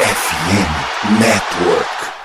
FM Network.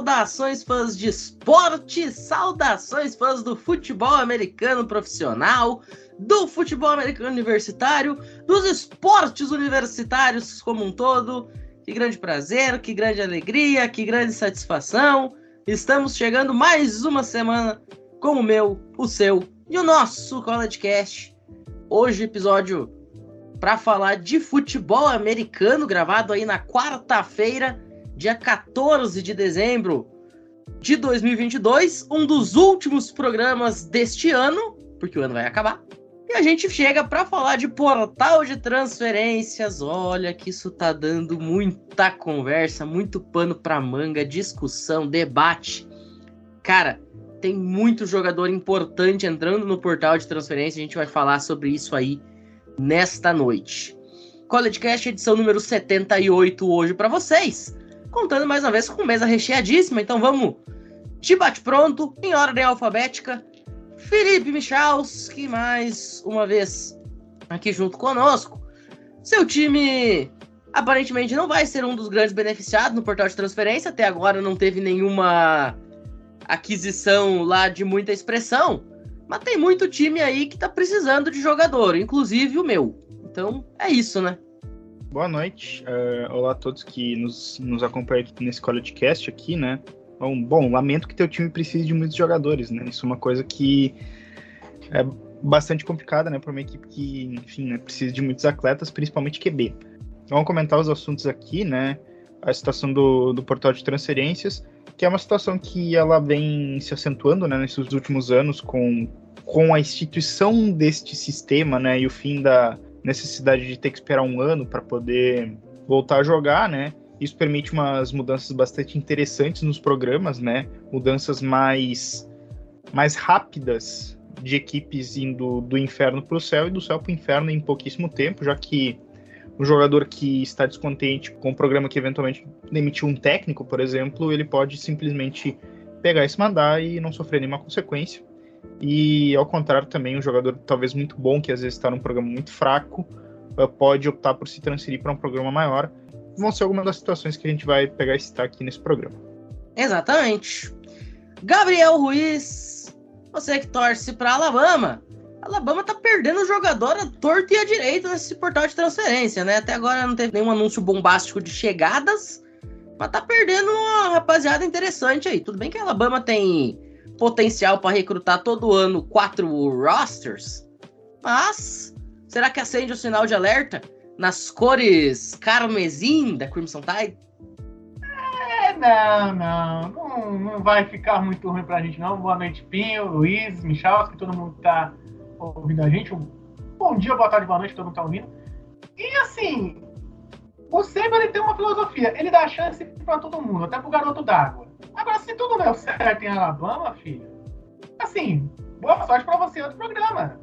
Saudações fãs de esporte, saudações fãs do futebol americano profissional, do futebol americano universitário, dos esportes universitários como um todo. Que grande prazer, que grande alegria, que grande satisfação. Estamos chegando mais uma semana com o meu, o seu e o nosso College Cast. Hoje, episódio para falar de futebol americano, gravado aí na quarta-feira dia 14 de dezembro de 2022, um dos últimos programas deste ano, porque o ano vai acabar. E a gente chega para falar de portal de transferências. Olha que isso tá dando muita conversa, muito pano para manga, discussão, debate. Cara, tem muito jogador importante entrando no portal de transferência. A gente vai falar sobre isso aí nesta noite. College Cast edição número 78 hoje para vocês contando mais uma vez com mesa recheadíssima. Então vamos de bate-pronto, em ordem alfabética. Felipe Michalski, mais uma vez aqui junto conosco. Seu time aparentemente não vai ser um dos grandes beneficiados no portal de transferência. Até agora não teve nenhuma aquisição lá de muita expressão. Mas tem muito time aí que tá precisando de jogador, inclusive o meu. Então é isso, né? Boa noite. Uh, olá a todos que nos, nos acompanham aqui nesse Cast aqui, né? Bom, bom, lamento que teu time precise de muitos jogadores, né? Isso é uma coisa que é bastante complicada, né? Para uma equipe que, enfim, né, precisa de muitos atletas, principalmente QB. Vamos comentar os assuntos aqui, né? A situação do, do portal de transferências, que é uma situação que ela vem se acentuando, né? Nesses últimos anos com, com a instituição deste sistema, né? E o fim da necessidade de ter que esperar um ano para poder voltar a jogar, né? Isso permite umas mudanças bastante interessantes nos programas, né? Mudanças mais, mais rápidas de equipes indo do inferno para o céu e do céu para o inferno em pouquíssimo tempo, já que o jogador que está descontente com o programa que eventualmente demitiu um técnico, por exemplo, ele pode simplesmente pegar esse mandar e não sofrer nenhuma consequência. E ao contrário também, um jogador talvez muito bom, que às vezes está num programa muito fraco, eh, pode optar por se transferir para um programa maior. Vão ser algumas das situações que a gente vai pegar e citar aqui nesse programa. Exatamente. Gabriel Ruiz, você que torce para Alabama. Alabama tá perdendo jogador a torto e a direito nesse portal de transferência, né? Até agora não teve nenhum anúncio bombástico de chegadas, mas tá perdendo uma rapaziada interessante aí. Tudo bem que a Alabama tem potencial para recrutar todo ano quatro rosters, mas será que acende o sinal de alerta nas cores carmesim da Crimson Tide? É, não, não, não, vai ficar muito ruim pra gente não. Boa noite, Pinho, Luiz, Michalski, todo mundo que tá ouvindo a gente. bom dia, boa tarde, boa noite, todo mundo tá ouvindo. E assim, o Seba ele tem uma filosofia, ele dá chance para todo mundo, até pro garoto d'água. Agora, se tudo deu certo em Alabama, filho, assim, boa sorte para você outro programa.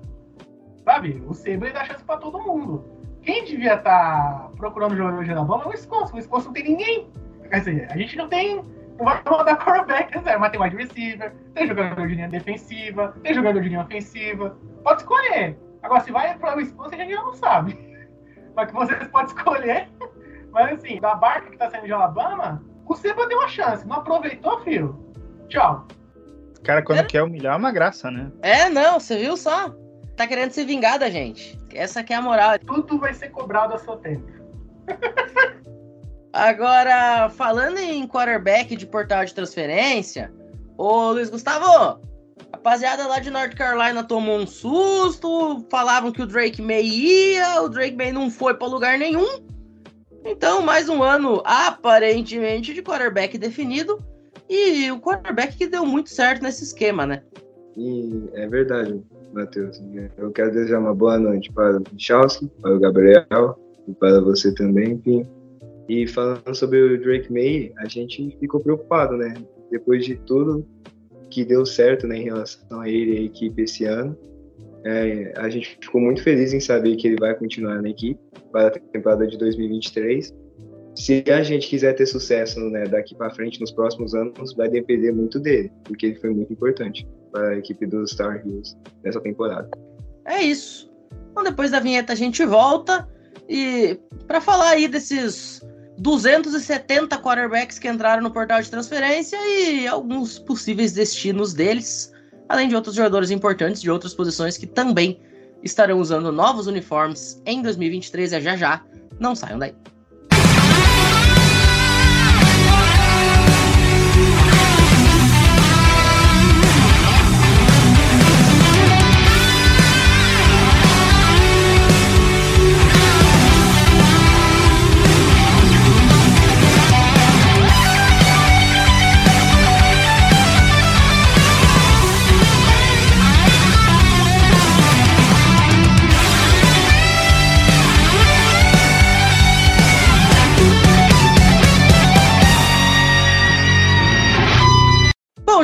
Sabe? O ele dá chance para todo mundo. Quem devia estar tá procurando jogador de Alabama é o Wisconsin. O Wisconsin não tem ninguém. Quer dizer, a gente não tem. Não vai mandar quarterback, né? mas tem wide receiver, tem jogador de linha defensiva, tem jogador de linha ofensiva. Pode escolher. Agora, se vai para o Wisconsin, a gente não sabe. Mas que vocês podem escolher mas assim, da barca que tá saindo de Alabama, o Seba deu uma chance. Não aproveitou, filho? Tchau. Cara, quando é. quer humilhar é uma graça, né? É, não, você viu só? Tá querendo se vingar da gente. Essa que é a moral. Tudo vai ser cobrado a seu tempo. Agora, falando em quarterback de portal de transferência, ô Luiz Gustavo, rapaziada lá de North Carolina tomou um susto, falavam que o Drake May ia, o Drake May não foi para lugar nenhum. Então, mais um ano aparentemente de quarterback definido e o quarterback que deu muito certo nesse esquema, né? E é verdade, Matheus. Eu quero desejar uma boa noite para o Michalski, para o Gabriel e para você também, Pim. E falando sobre o Drake May, a gente ficou preocupado, né? Depois de tudo que deu certo né, em relação a ele e a equipe esse ano, é, a gente ficou muito feliz em saber que ele vai continuar na equipe para a temporada de 2023. Se a gente quiser ter sucesso né, daqui para frente nos próximos anos, vai depender muito dele, porque ele foi muito importante para a equipe dos Star Heroes nessa temporada. É isso. Então, depois da vinheta, a gente volta e para falar aí desses 270 quarterbacks que entraram no portal de transferência e alguns possíveis destinos deles além de outros jogadores importantes de outras posições que também estarão usando novos uniformes em 2023 é já já. Não saiam daí.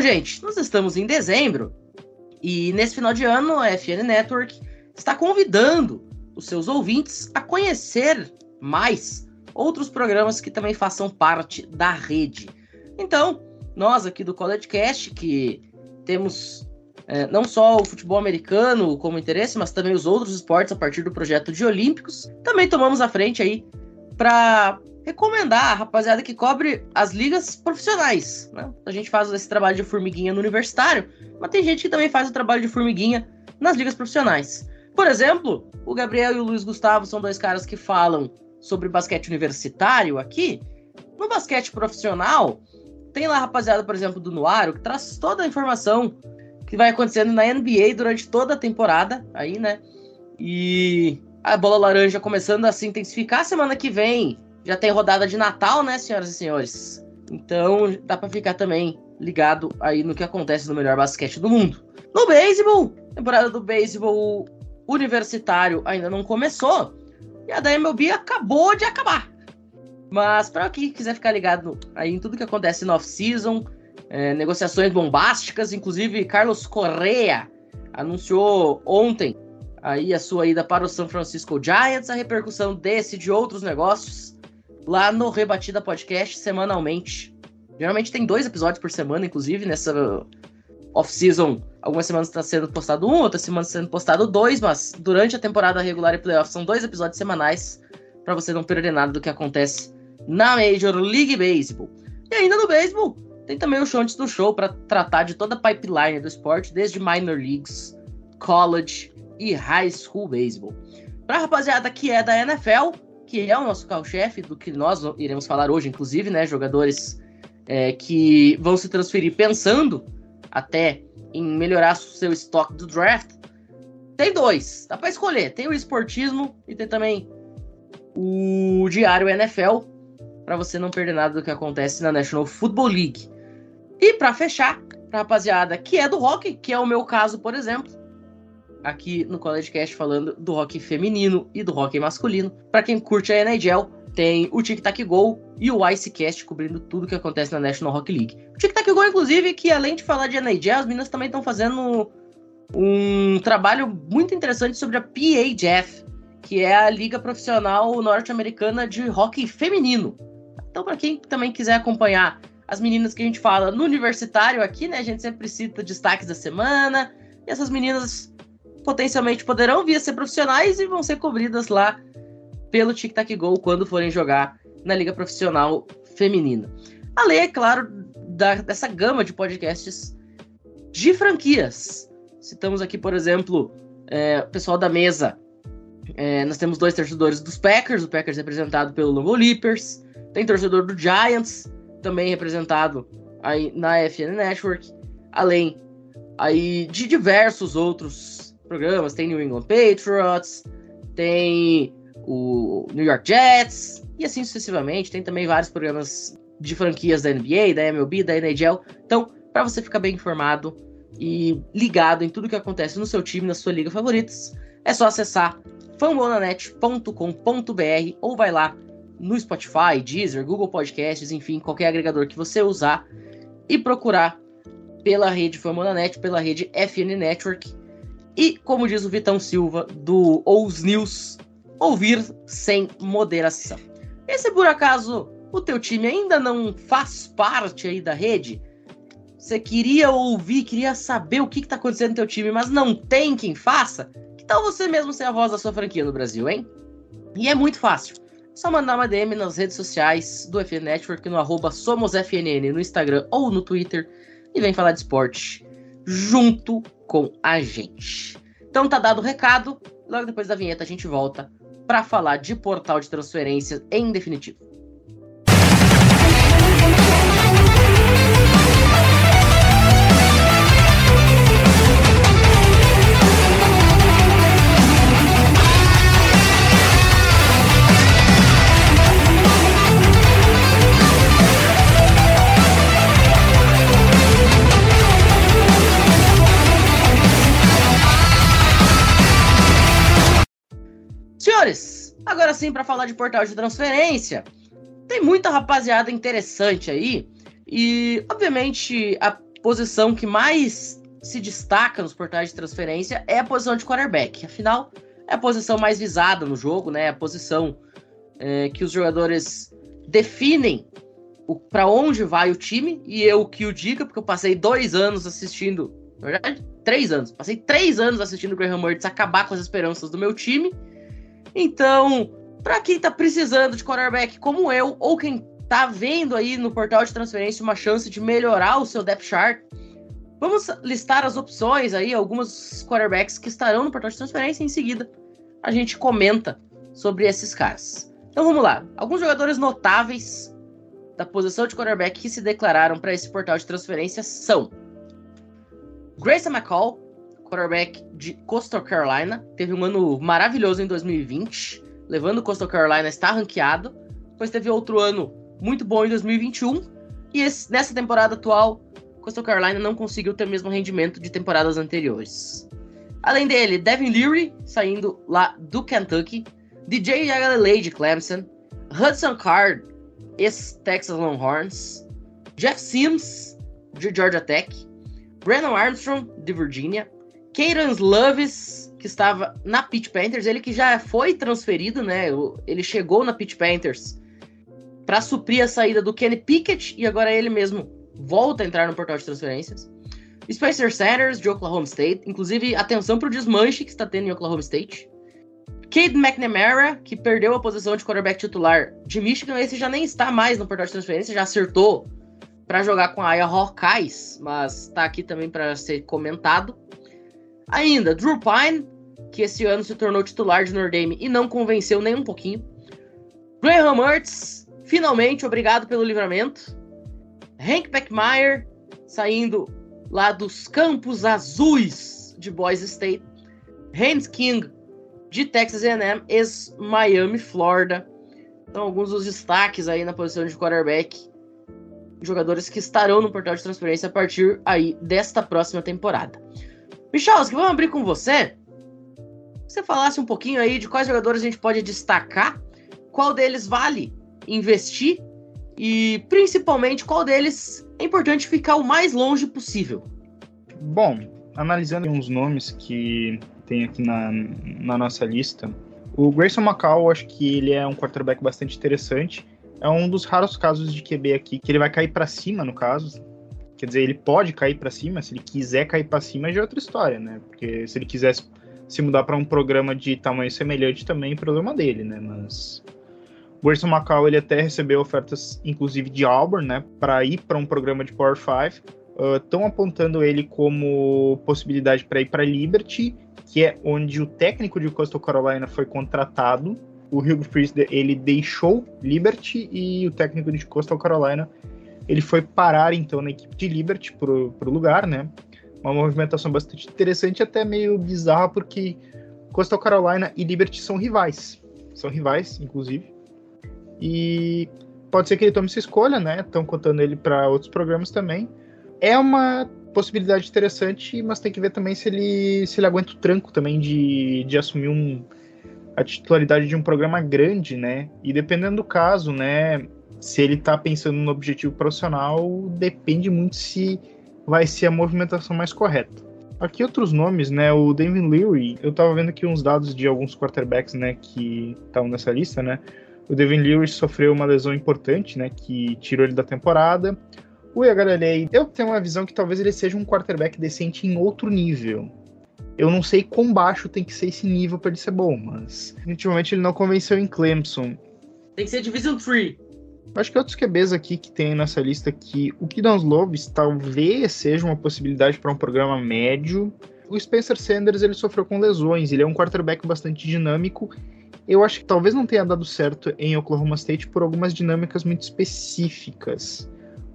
Gente, nós estamos em dezembro e nesse final de ano a FN Network está convidando os seus ouvintes a conhecer mais outros programas que também façam parte da rede. Então, nós aqui do College Cast, que temos é, não só o futebol americano como interesse, mas também os outros esportes a partir do projeto de Olímpicos, também tomamos a frente aí para recomendar a rapaziada que cobre as ligas profissionais. Né? A gente faz esse trabalho de formiguinha no universitário, mas tem gente que também faz o trabalho de formiguinha nas ligas profissionais. Por exemplo, o Gabriel e o Luiz Gustavo são dois caras que falam sobre basquete universitário aqui. No basquete profissional, tem lá a rapaziada, por exemplo, do Nuaro, que traz toda a informação que vai acontecendo na NBA durante toda a temporada, aí, né? E a bola laranja começando a se intensificar semana que vem já tem rodada de Natal, né, senhoras e senhores? Então dá para ficar também ligado aí no que acontece no melhor basquete do mundo. No beisebol, temporada do beisebol universitário ainda não começou e a da MLB acabou de acabar. Mas para quem quiser ficar ligado aí em tudo que acontece no off-season, é, negociações bombásticas, inclusive Carlos Correa anunciou ontem aí a sua ida para o San Francisco Giants, a repercussão desse e de outros negócios lá no Rebatida Podcast semanalmente. Geralmente tem dois episódios por semana, inclusive, nessa off-season. Algumas semanas está sendo postado um, outras semanas sendo postado dois, mas durante a temporada regular e playoff são dois episódios semanais para você não perder nada do que acontece na Major League Baseball. E ainda no beisebol, tem também o show antes do show para tratar de toda a pipeline do esporte, desde minor leagues, college e high school baseball. Para rapaziada que é da NFL, que é o nosso carro-chefe do que nós iremos falar hoje, inclusive, né? Jogadores é, que vão se transferir pensando até em melhorar seu estoque do draft. Tem dois, dá para escolher. Tem o esportismo e tem também o diário NFL, para você não perder nada do que acontece na National Football League. E para fechar, pra rapaziada que é do hockey, que é o meu caso, por exemplo, aqui no College Cast falando do rock feminino e do rock masculino. Para quem curte a NHL, tem o Tic Tac Go e o Icecast cobrindo tudo que acontece na National Hockey League. O Tic Tac Go, inclusive, que além de falar de NHL, as meninas também estão fazendo um trabalho muito interessante sobre a PHF, que é a liga profissional norte-americana de hockey feminino. Então, para quem também quiser acompanhar as meninas que a gente fala no universitário aqui, né? A gente sempre cita destaques da semana. E essas meninas potencialmente poderão vir a ser profissionais e vão ser cobridas lá pelo Tic Tac Go quando forem jogar na Liga Profissional Feminina. Além, é claro, da, dessa gama de podcasts de franquias. Citamos aqui, por exemplo, é, o pessoal da mesa. É, nós temos dois torcedores dos Packers, o Packers representado pelo Longo Leapers, tem torcedor do Giants, também representado aí na FN Network, além aí de diversos outros programas. Tem New England Patriots, tem o New York Jets, e assim sucessivamente. Tem também vários programas de franquias da NBA, da MLB, da NHL. Então, para você ficar bem informado e ligado em tudo que acontece no seu time, na sua liga favoritas, é só acessar fambonanet.com.br ou vai lá no Spotify, Deezer, Google Podcasts, enfim, qualquer agregador que você usar e procurar pela rede Famonanet, pela rede FN Network. E, como diz o Vitão Silva, do Ous News, ouvir sem moderação. E se por acaso o teu time ainda não faz parte aí da rede, você queria ouvir, queria saber o que está acontecendo no teu time, mas não tem quem faça, que tal você mesmo ser a voz da sua franquia no Brasil, hein? E é muito fácil. É só mandar uma DM nas redes sociais do FN Network, no arroba SomosFNN, no Instagram ou no Twitter, e vem falar de esporte junto com a gente. Então tá dado o recado, logo depois da vinheta a gente volta para falar de portal de transferências em definitivo. Senhores, agora sim para falar de portal de transferência, tem muita rapaziada interessante aí e, obviamente, a posição que mais se destaca nos portais de transferência é a posição de quarterback. Afinal, é a posição mais visada no jogo, né? A posição é, que os jogadores definem para onde vai o time e eu que o diga, porque eu passei dois anos assistindo, na verdade, três anos, passei três anos assistindo o Graham Mertz acabar com as esperanças do meu time então, para quem tá precisando de quarterback como eu, ou quem tá vendo aí no portal de transferência uma chance de melhorar o seu depth chart, vamos listar as opções aí, alguns quarterbacks que estarão no portal de transferência em seguida a gente comenta sobre esses caras. Então vamos lá. Alguns jogadores notáveis da posição de quarterback que se declararam para esse portal de transferência são Grayson McCall, quarterback de Coastal Carolina. Teve um ano maravilhoso em 2020, levando o Coastal Carolina a estar ranqueado. Depois teve outro ano muito bom em 2021. E esse, nessa temporada atual, Coastal Carolina não conseguiu ter o mesmo rendimento de temporadas anteriores. Além dele, Devin Leary, saindo lá do Kentucky. DJ Galilei de Clemson. Hudson Card, ex-Texas Longhorns. Jeff Sims, de Georgia Tech. Brandon Armstrong, de Virginia. Caden Loves, que estava na Pitt Panthers, ele que já foi transferido, né? Ele chegou na Pitt Panthers para suprir a saída do Kenny Pickett e agora ele mesmo volta a entrar no portal de transferências. Spencer Sanders, de Oklahoma State. Inclusive, atenção para o desmanche que está tendo em Oklahoma State. Cade McNamara, que perdeu a posição de quarterback titular de Michigan. Esse já nem está mais no portal de transferência, já acertou para jogar com a Aya Hawkeyes, mas está aqui também para ser comentado. Ainda, Drew Pine, que esse ano se tornou titular de Notre Dame e não convenceu nem um pouquinho. Graham Mertz, finalmente, obrigado pelo livramento. Hank Beckmeyer, saindo lá dos campos azuis de Boise State. Haynes King, de Texas A&M, ex-Miami, Florida. Então, alguns dos destaques aí na posição de quarterback. Jogadores que estarão no portal de transferência a partir aí desta próxima temporada. Michalski, vamos abrir com você? Você falasse um pouquinho aí de quais jogadores a gente pode destacar, qual deles vale investir e principalmente qual deles é importante ficar o mais longe possível. Bom, analisando uns nomes que tem aqui na, na nossa lista, o Grayson McCall, acho que ele é um quarterback bastante interessante. É um dos raros casos de QB aqui que ele vai cair para cima, no caso. Quer dizer, ele pode cair para cima, se ele quiser cair para cima já é outra história, né? Porque se ele quisesse se mudar para um programa de tamanho semelhante também, problema dele, né? Mas o Macau ele até recebeu ofertas, inclusive de Auburn, né? Para ir para um programa de Power 5. Estão uh, apontando ele como possibilidade para ir para Liberty, que é onde o técnico de Coastal Carolina foi contratado. O Hugh Freeze ele deixou Liberty e o técnico de Coastal Carolina ele foi parar então na equipe de Liberty pro, pro lugar, né? Uma movimentação bastante interessante, até meio bizarra, porque Coastal Carolina e Liberty são rivais. São rivais, inclusive. E pode ser que ele tome essa escolha, né? Estão contando ele para outros programas também. É uma possibilidade interessante, mas tem que ver também se ele, se ele aguenta o tranco também de, de assumir um, a titularidade de um programa grande, né? E dependendo do caso, né? Se ele tá pensando no objetivo profissional, depende muito se vai ser a movimentação mais correta. Aqui outros nomes, né? O David Leary, eu tava vendo aqui uns dados de alguns quarterbacks, né, que estavam nessa lista, né? O Devin Leary sofreu uma lesão importante, né, que tirou ele da temporada. O Yagarelei, eu tenho uma visão que talvez ele seja um quarterback decente em outro nível. Eu não sei quão baixo tem que ser esse nível para ele ser bom, mas definitivamente ele não convenceu em Clemson. Tem que ser Division 3. Acho que outros QBs aqui que tem nessa lista que o Kidon Slovis talvez seja uma possibilidade para um programa médio. O Spencer Sanders ele sofreu com lesões, ele é um quarterback bastante dinâmico. Eu acho que talvez não tenha dado certo em Oklahoma State por algumas dinâmicas muito específicas.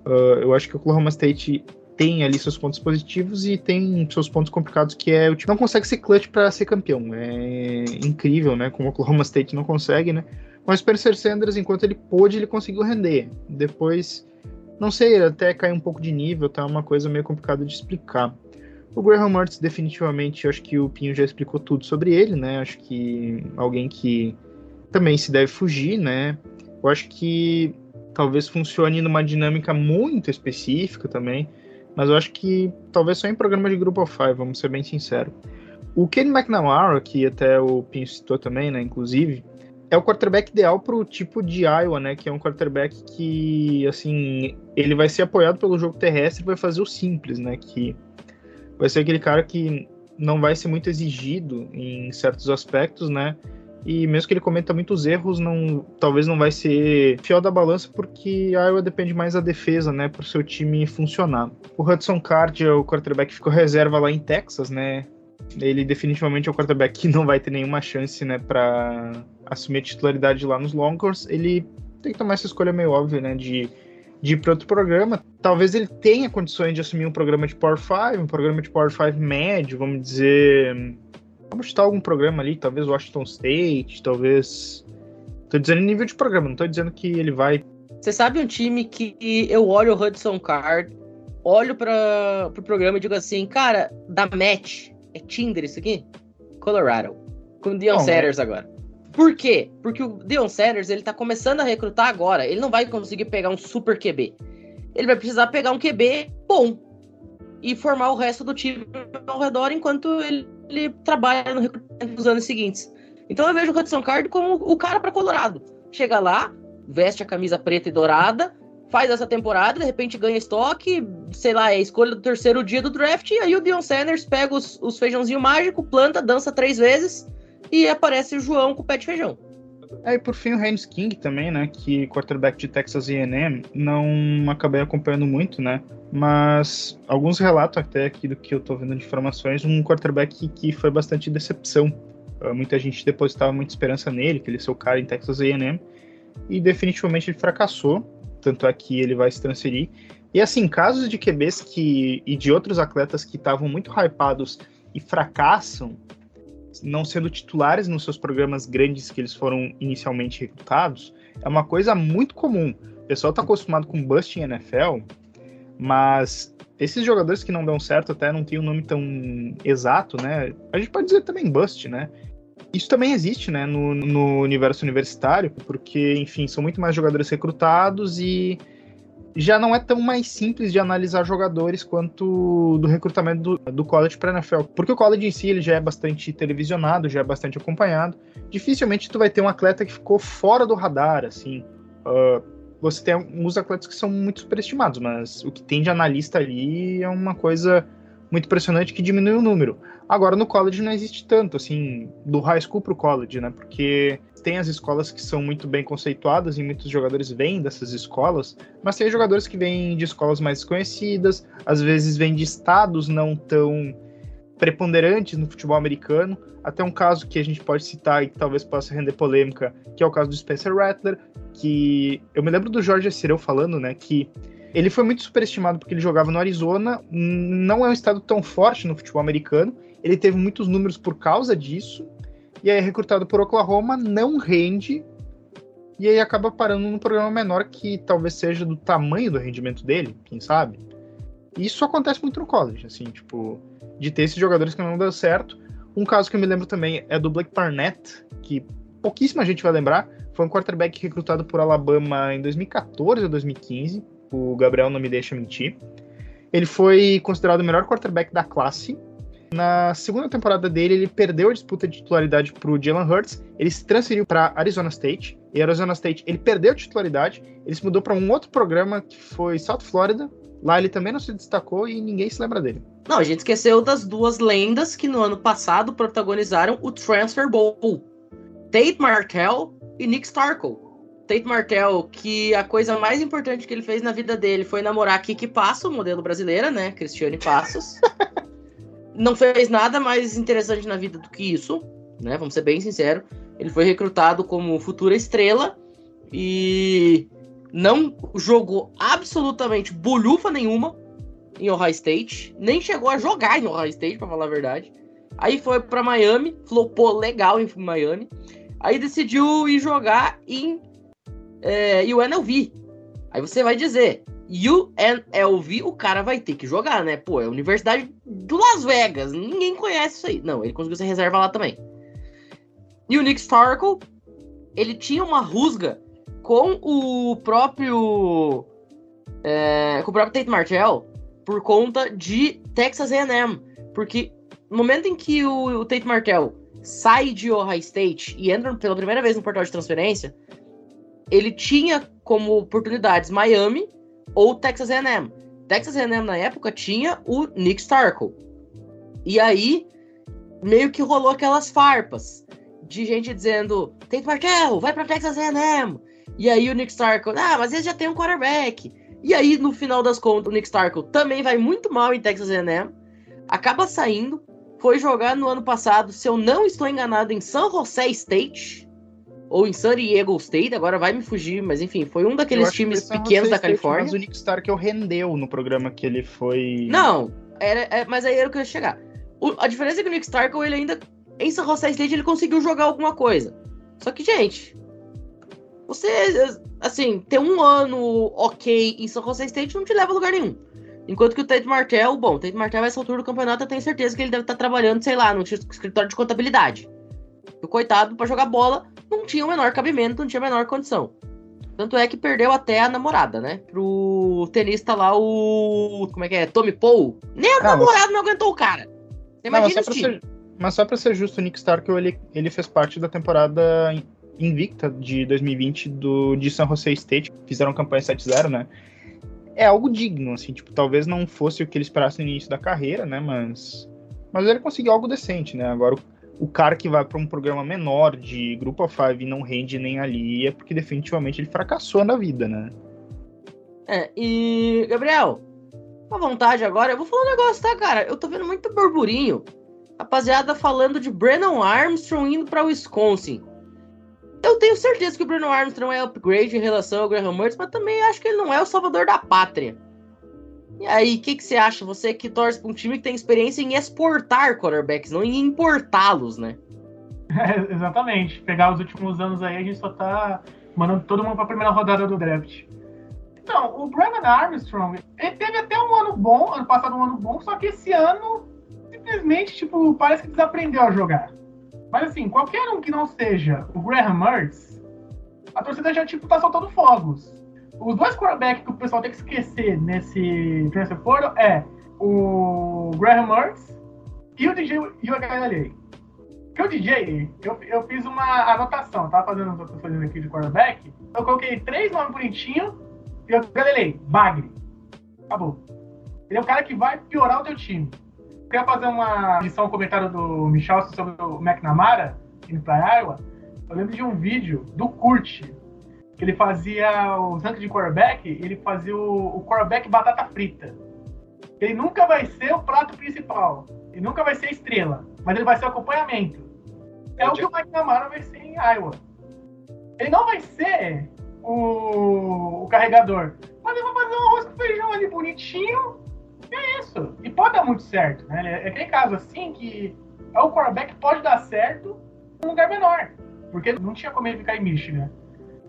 Uh, eu acho que o Oklahoma State tem ali seus pontos positivos e tem seus pontos complicados, que é o time não consegue ser clutch para ser campeão. É incrível, né? Como o Oklahoma State não consegue, né? Mas Spencer Sanders, enquanto ele pôde, ele conseguiu render. Depois, não sei, até caiu um pouco de nível, tá uma coisa meio complicada de explicar. O Graham Mertz, definitivamente, acho que o Pinho já explicou tudo sobre ele, né? Acho que alguém que também se deve fugir, né? Eu acho que talvez funcione numa dinâmica muito específica também, mas eu acho que talvez só em programa de Group of Five, vamos ser bem sinceros. O Kenny McNamara, que até o Pinho citou também, né? Inclusive, é o quarterback ideal para o tipo de Iowa, né? Que é um quarterback que, assim, ele vai ser apoiado pelo jogo terrestre e vai fazer o simples, né? Que vai ser aquele cara que não vai ser muito exigido em certos aspectos, né? E mesmo que ele cometa muitos erros, não, talvez não vai ser fiel da balança, porque a Iowa depende mais da defesa, né, para o seu time funcionar. O Hudson Card é o quarterback que ficou reserva lá em Texas, né? Ele definitivamente é o quarterback que não vai ter nenhuma chance, né, para assumir a titularidade lá nos Longhorns. Ele tem que tomar essa escolha meio óbvia, né, de, de ir para outro programa. Talvez ele tenha condições de assumir um programa de Power 5, um programa de Power 5 médio, vamos dizer. Vamos chutar algum programa ali, talvez Washington State, talvez. Tô dizendo nível de programa, não tô dizendo que ele vai. Você sabe um time que eu olho o Hudson Card, olho para o pro programa e digo assim, cara, da match, é Tinder isso aqui? Colorado. Com o Deion Sanders agora. Por quê? Porque o Deion Sanders, ele tá começando a recrutar agora. Ele não vai conseguir pegar um super QB. Ele vai precisar pegar um QB bom e formar o resto do time ao redor enquanto ele, ele trabalha no recrutamento nos anos seguintes. Então eu vejo o Hudson Card como o cara para Colorado. Chega lá, veste a camisa preta e dourada, faz essa temporada, de repente ganha estoque, sei lá, é escolha do terceiro dia do draft, e aí o Dion Sanders pega os, os feijãozinho mágico, planta, dança três vezes e aparece o João com o pé de feijão. É, e por fim o Haynes King também, né, que quarterback de Texas A&M, não acabei acompanhando muito, né, mas alguns relatos até aqui do que eu tô vendo de informações, um quarterback que foi bastante decepção. Uh, muita gente depositava muita esperança nele, que ele é cara em Texas A&M, e definitivamente ele fracassou tanto é que ele vai se transferir. E assim, casos de QBs que, e de outros atletas que estavam muito hypados e fracassam, não sendo titulares nos seus programas grandes que eles foram inicialmente recrutados, é uma coisa muito comum. O pessoal está acostumado com bust em NFL, mas esses jogadores que não dão certo, até não tem um nome tão exato, né? A gente pode dizer também bust, né? Isso também existe, né, no, no universo universitário, porque, enfim, são muito mais jogadores recrutados e já não é tão mais simples de analisar jogadores quanto do recrutamento do, do college para NFL, porque o college em si ele já é bastante televisionado, já é bastante acompanhado. Dificilmente tu vai ter um atleta que ficou fora do radar, assim. Uh, você tem alguns atletas que são muito superestimados, mas o que tem de analista ali é uma coisa muito impressionante que diminui o número. Agora, no college não existe tanto, assim, do high school pro college, né? Porque tem as escolas que são muito bem conceituadas e muitos jogadores vêm dessas escolas, mas tem jogadores que vêm de escolas mais desconhecidas, às vezes vêm de estados não tão preponderantes no futebol americano. Até um caso que a gente pode citar e que talvez possa render polêmica, que é o caso do Spencer Rattler, que eu me lembro do Jorge Cireu falando, né, que ele foi muito superestimado porque ele jogava no Arizona, não é um estado tão forte no futebol americano. Ele teve muitos números por causa disso. E aí, recrutado por Oklahoma, não rende. E aí acaba parando num programa menor que talvez seja do tamanho do rendimento dele, quem sabe. Isso acontece muito no college, assim, tipo, de ter esses jogadores que não deu certo. Um caso que eu me lembro também é do Blake Barnett, que pouquíssima gente vai lembrar. Foi um quarterback recrutado por Alabama em 2014 ou 2015. O Gabriel não me deixa mentir. Ele foi considerado o melhor quarterback da classe. Na segunda temporada dele, ele perdeu a disputa de titularidade para o Jalen Hurts. Ele se transferiu para Arizona State. E Arizona State, ele perdeu a titularidade. Ele se mudou para um outro programa que foi South Florida. Lá ele também não se destacou e ninguém se lembra dele. Não, a gente esqueceu das duas lendas que no ano passado protagonizaram o Transfer Bowl. Tate Martell e Nick Starkle. Tate Martell, que a coisa mais importante que ele fez na vida dele foi namorar Kiki Passo, modelo brasileira, né? Cristiane Passos. não fez nada mais interessante na vida do que isso, né? Vamos ser bem sinceros. Ele foi recrutado como futura estrela e não jogou absolutamente bolhufa nenhuma em Ohio State, nem chegou a jogar em Ohio State, para falar a verdade. Aí foi para Miami, flopou legal em Miami. Aí decidiu ir jogar em é, UNLV. Aí você vai dizer, UNLV, o cara vai ter que jogar, né? Pô, é a Universidade do Las Vegas, ninguém conhece isso aí. Não, ele conseguiu ser reserva lá também. E o Nick Starkle, ele tinha uma rusga com o próprio é, com o próprio Tate Martell por conta de Texas A&M, porque no momento em que o, o Tate Martell sai de Ohio State e entra pela primeira vez no portal de transferência, ele tinha como oportunidades Miami ou Texas A&M. Texas A&M na época tinha o Nick Starkle. E aí meio que rolou aquelas farpas de gente dizendo: Tate Martell, vai para Texas A&M. E aí o Nick Starkle, ah, mas ele já tem um quarterback. E aí no final das contas o Nick Starkle também vai muito mal em Texas A&M, acaba saindo, foi jogar no ano passado, se eu não estou enganado, em San José State ou em San Diego State, agora vai me fugir, mas enfim, foi um daqueles times pequenos da State, Califórnia. Mas o Nick Stark rendeu no programa que ele foi. Não, era, é, mas aí era o que eu ia chegar. O, a diferença é que o Nick Stark, ele ainda, em San José State, ele conseguiu jogar alguma coisa. Só que, gente, você, assim, ter um ano ok em San José State não te leva a lugar nenhum. Enquanto que o Tate Martell, bom, o Tate Martell, essa altura do campeonato, eu tenho certeza que ele deve estar trabalhando, sei lá, no escritório de contabilidade. O coitado, para jogar bola, não tinha o menor cabimento, não tinha a menor condição. Tanto é que perdeu até a namorada, né? Pro tenista lá, o. Como é que é? Tommy Paul. Nem a ah, namorada não aguentou o cara. Você imagina mas, só ser, mas só pra ser justo, o Nick Stark, ele, ele fez parte da temporada invicta de 2020 do, de San Jose State. Fizeram campanha 7-0, né? é algo digno, assim, tipo, talvez não fosse o que ele esperasse no início da carreira, né, mas mas ele conseguiu algo decente, né? Agora o, o cara que vai para um programa menor de Grupo of Five e não rende nem ali é porque definitivamente ele fracassou na vida, né? É, e Gabriel, à vontade agora, eu vou falar um negócio, tá, cara? Eu tô vendo muito burburinho. Rapaziada falando de Brennan Armstrong indo para Wisconsin. Eu tenho certeza que o Bruno Armstrong é upgrade em relação ao Graham Mertz, mas também acho que ele não é o salvador da pátria. E aí, o que, que você acha? Você que torce para um time que tem experiência em exportar quarterbacks, não em importá-los, né? É, exatamente. Pegar os últimos anos aí, a gente só tá mandando todo mundo para a primeira rodada do draft. Então, o Brandon Armstrong, ele teve até um ano bom, ano passado um ano bom, só que esse ano, simplesmente, tipo, parece que desaprendeu a jogar. Mas assim, qualquer um que não seja o Graham Mertz, a torcida já tipo tá soltando fogos. Os dois quarterbacks que o pessoal tem que esquecer nesse transfer portal é o Graham Mertz e o DJ UHLA. Que o DJ, eu, eu fiz uma anotação, eu tava fazendo as anotações aqui de quarterback, eu coloquei três nomes bonitinhos e eu galelei, Bagre. Acabou. Ele é o cara que vai piorar o teu time queria fazer uma edição, um comentário do Michel sobre o McNamara, indo pra Iowa. Eu lembro de um vídeo do Kurt, que ele fazia os rankings de quarterback, ele fazia o, o quarterback batata frita. Ele nunca vai ser o prato principal, ele nunca vai ser estrela, mas ele vai ser o acompanhamento. É o que o McNamara vai ser em Iowa. Ele não vai ser o, o carregador, mas ele vai fazer um arroz com feijão ali bonitinho, é isso. E pode dar muito certo, né? É aquele caso assim que é o quarterback pode dar certo num lugar menor. Porque não tinha como ele ficar em Michigan.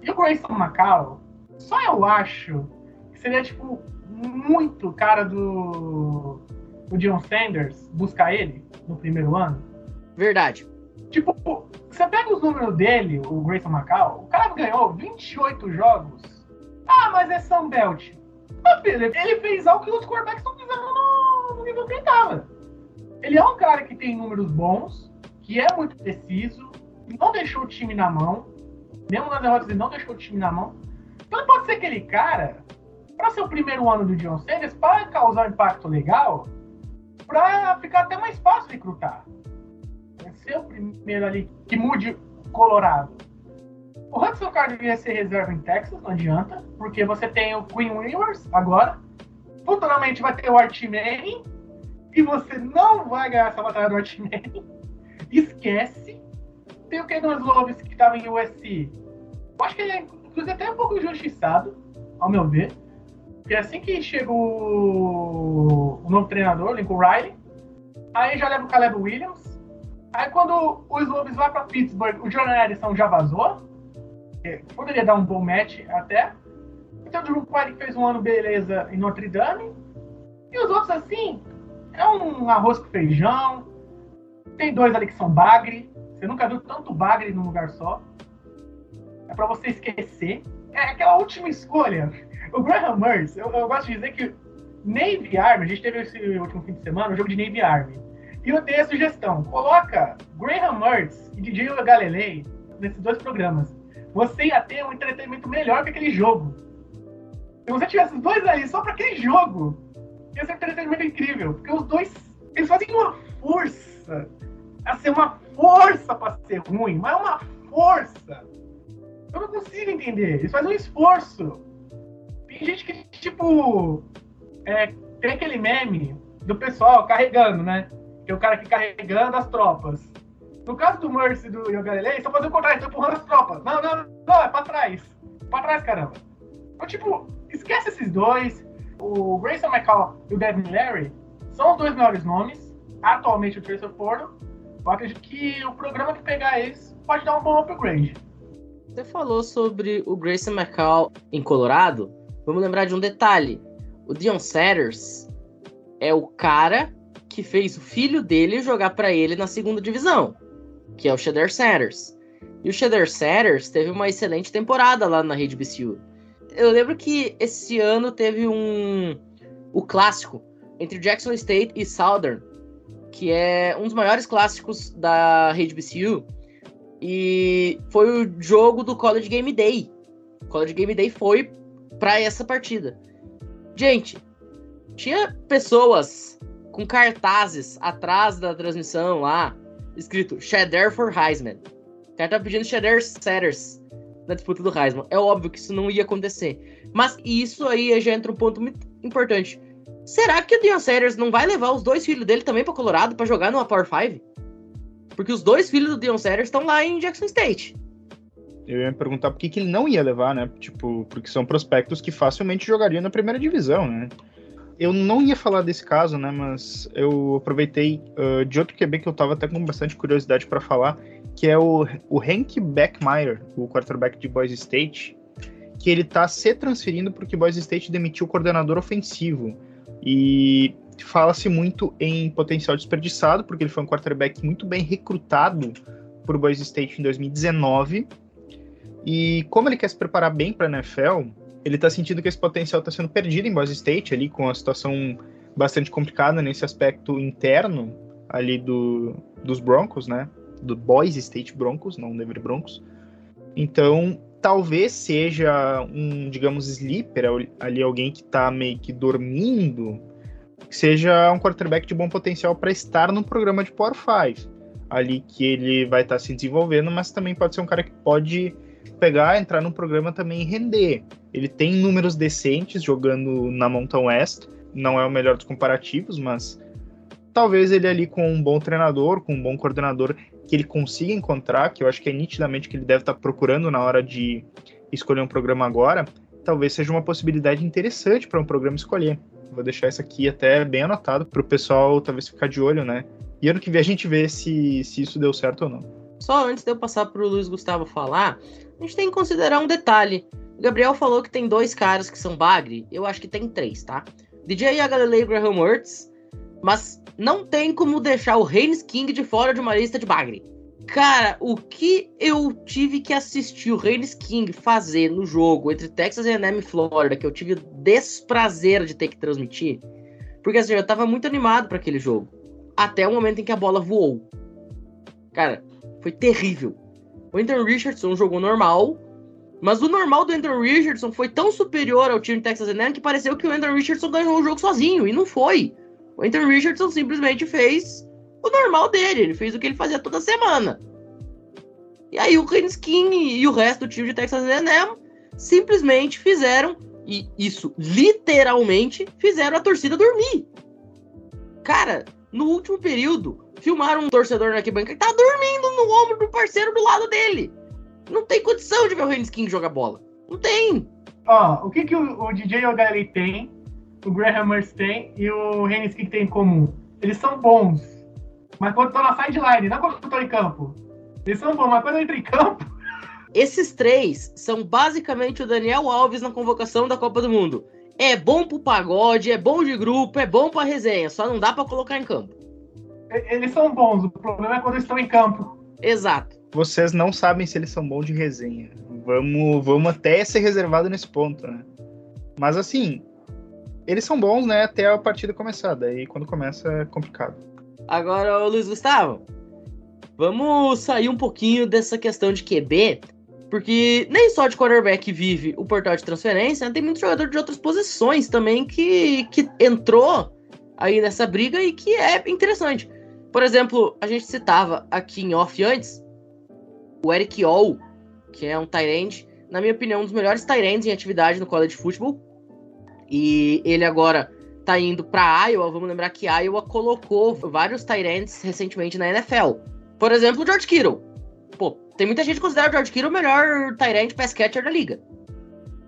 E o Grayson McCall, só eu acho que seria, tipo, muito cara do, do John Sanders buscar ele no primeiro ano. Verdade. Tipo, você pega os números dele, o Grayson Macau, o cara ganhou 28 jogos. Ah, mas é Sunbelt. Ah, filho, ele fez algo que os quarterbacks não fizeram no, no nível que ele tava. Ele é um cara que tem números bons, que é muito preciso, não deixou o time na mão. Mesmo nas derrotas, ele não deixou o time na mão. Então pode ser aquele cara, para ser o primeiro ano do John Sanders, para causar um impacto legal, para ficar até mais fácil recrutar. Vai ser o primeiro ali que mude Colorado. O Hudson Card devia ser reserva em Texas, não adianta, porque você tem o Queen Rivers agora. Futuramente vai ter o Artimane, e você não vai ganhar essa batalha do Artimane. Esquece. Tem o Kenan Slovis que estava em USC. Acho que ele é, inclusive, até um pouco injustiçado, ao meu ver. Porque assim que chega o, o novo treinador, Lincoln Riley, aí já leva o Caleb Williams. Aí quando o Slovis vai para Pittsburgh, o John Edison já vazou. Poderia dar um bom match até. Então o Drew Quire fez um ano beleza em Notre Dame. E os outros assim, é um arroz com feijão. Tem dois ali que são bagre. Você nunca viu tanto bagre num lugar só. É para você esquecer. É aquela última escolha. O Graham Mertz, eu, eu, gosto de dizer que Navy Army, a gente teve esse último fim de semana, um jogo de Navy Army. E eu dei a sugestão: coloca Graham Mertz e DJ Galilei nesses dois programas. Você ia ter um entretenimento melhor que aquele jogo. Se você tivesse os dois aí só para aquele jogo, ia ser um entretenimento incrível. Porque os dois, eles fazem uma força. A ser uma força para ser ruim, mas é uma força. Eu não consigo entender. Eles fazem um esforço. Tem gente que, tipo, é, tem aquele meme do pessoal carregando, né? Que é o cara que carregando as tropas. No caso do Mercy e do eles estão fazendo o contrário, estão empurrando as tropas. Não, não, não, é pra trás. Pra trás, caramba. Então, tipo, esquece esses dois. O Grayson McCall e o Devin Larry são os dois melhores nomes. Atualmente o Tracer Ford. Eu acredito que o programa que pegar eles pode dar um bom upgrade. Você falou sobre o Grayson McCall em Colorado. Vamos lembrar de um detalhe. O Dion Sanders é o cara que fez o filho dele jogar para ele na segunda divisão, que é o Shader Sanders. E o Shader Sanders teve uma excelente temporada lá na rede BCU. Eu lembro que esse ano teve um o clássico entre Jackson State e Southern, que é um dos maiores clássicos da rede BCU. E foi o jogo do College Game Day. O College Game Day foi para essa partida. Gente, tinha pessoas com cartazes atrás da transmissão lá, escrito Shader for Heisman. O cara tá pedindo Shader Setters na disputa do Heisman. É óbvio que isso não ia acontecer. Mas isso aí já entra um ponto muito importante. Será que o Deion Sanders não vai levar os dois filhos dele também para Colorado para jogar numa Power 5? Porque os dois filhos do Deion Sanders estão lá em Jackson State. Eu ia me perguntar por que, que ele não ia levar, né? Tipo, porque são prospectos que facilmente jogariam na primeira divisão, né? Eu não ia falar desse caso, né? Mas eu aproveitei uh, de outro QB que eu tava até com bastante curiosidade para falar, que é o, o Hank Beckmeyer, o quarterback de Boise State, que ele tá se transferindo porque Boise State demitiu o coordenador ofensivo. E fala-se muito em potencial desperdiçado, porque ele foi um quarterback muito bem recrutado por Boise State em 2019. E como ele quer se preparar bem para a NFL, ele está sentindo que esse potencial está sendo perdido em Boise State, ali com a situação bastante complicada nesse aspecto interno ali do, dos Broncos, né? Do Boise State Broncos, não Denver Broncos. Então, talvez seja um, digamos, sleeper, ali alguém que está meio que dormindo, seja um quarterback de bom potencial para estar no programa de Power 5. Ali que ele vai estar tá se desenvolvendo, mas também pode ser um cara que pode pegar, entrar no programa também e render. Ele tem números decentes jogando na Mountain West, não é o melhor dos comparativos, mas talvez ele ali com um bom treinador, com um bom coordenador, que ele consiga encontrar, que eu acho que é nitidamente que ele deve estar procurando na hora de escolher um programa agora, talvez seja uma possibilidade interessante para um programa escolher. Vou deixar isso aqui até bem anotado para o pessoal talvez ficar de olho, né? E ano que vem a gente vê se, se isso deu certo ou não. Só antes de eu passar para o Luiz Gustavo falar, a gente tem que considerar um detalhe. O Gabriel falou que tem dois caras que são bagre, eu acho que tem três, tá? DJ Galilei Graham Words Mas não tem como deixar o Reigns King de fora de uma lista de bagre. Cara, o que eu tive que assistir o Reigns King fazer no jogo entre Texas A&M e Flórida, que eu tive o desprazer de ter que transmitir, porque assim, eu tava muito animado para aquele jogo, até o momento em que a bola voou. Cara, foi terrível. O Andrew Richardson jogou normal, mas o normal do Andrew Richardson foi tão superior ao time de Texas A&M que pareceu que o Andrew Richardson ganhou o jogo sozinho, e não foi. O Andrew Richardson simplesmente fez o normal dele, ele fez o que ele fazia toda semana. E aí o Skin e o resto do time de Texas A&M simplesmente fizeram, e isso literalmente, fizeram a torcida dormir. Cara, no último período, filmaram um torcedor na arquibancada que tava dormindo no ombro do parceiro do lado dele. Não tem condição de ver o King jogar bola. Não tem. Ó, o que, que o, o DJ O'Galley tem, o Graham Merce tem e o King tem em comum? Eles são bons. Mas quando estão na sideline, não quando estão em campo. Eles são bons, mas quando entram em campo. Esses três são basicamente o Daniel Alves na convocação da Copa do Mundo. É bom pro pagode, é bom de grupo, é bom pra resenha, só não dá para colocar em campo. Eles são bons, o problema é quando estão em campo. Exato. Vocês não sabem se eles são bons de resenha. Vamos, vamos até ser reservado nesse ponto, né? Mas assim, eles são bons, né, até a partida começar. Daí quando começa é complicado. Agora, Luiz Gustavo, vamos sair um pouquinho dessa questão de QB, porque nem só de quarterback vive o portal de transferência, né? tem muito jogador de outras posições também que, que entrou aí nessa briga e que é interessante. Por exemplo, a gente citava aqui em off antes o Eric All, que é um Tyrande, na minha opinião, um dos melhores Tyrands em atividade no college football. E ele agora tá indo para Iowa, vamos lembrar que Iowa colocou vários Tyrants recentemente na NFL. Por exemplo, o George Kittle. Pô, tem muita gente que considera o George Kittle o melhor Tyrant pass catcher da liga.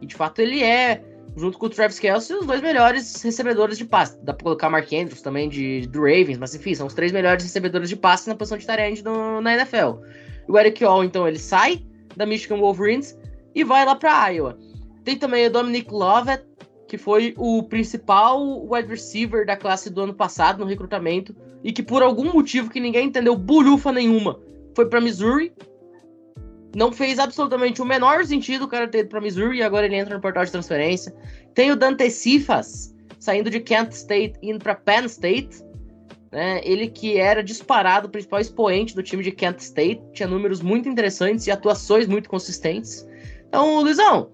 E de fato ele é, junto com o Travis Kelsey, os dois melhores recebedores de passe. Dá pra colocar Mark Andrews também de, do Ravens, mas enfim, são os três melhores recebedores de passe na posição de Tyrant na NFL. O Eric All, então, ele sai da Michigan Wolverines e vai lá para Iowa. Tem também o Dominic Lovett, que foi o principal wide receiver da classe do ano passado no recrutamento e que por algum motivo que ninguém entendeu bulhufa nenhuma foi para Missouri. Não fez absolutamente o menor sentido o cara ter ido para Missouri e agora ele entra no portal de transferência. Tem o Dante Cifas saindo de Kent State indo para Penn State. Né? Ele que era disparado o principal expoente do time de Kent State, tinha números muito interessantes e atuações muito consistentes. Então, Luizão,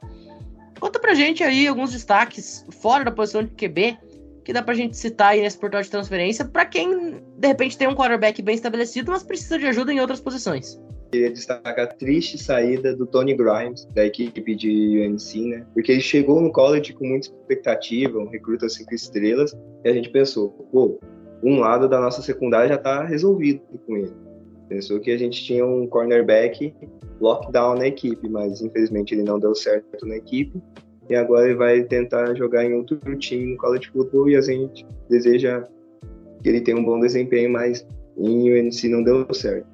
Conta pra gente aí alguns destaques fora da posição de QB que dá pra gente citar aí nesse portal de transferência para quem de repente tem um quarterback bem estabelecido, mas precisa de ajuda em outras posições. Queria destacar a triste saída do Tony Grimes, da equipe de UNC, né? Porque ele chegou no college com muita expectativa, um recruta cinco estrelas, e a gente pensou, pô, um lado da nossa secundária já tá resolvido com ele. Pensou que a gente tinha um cornerback lockdown na equipe, mas infelizmente ele não deu certo na equipe. E agora ele vai tentar jogar em outro time no college football e a gente deseja que ele tenha um bom desempenho, mas em UNC não deu certo.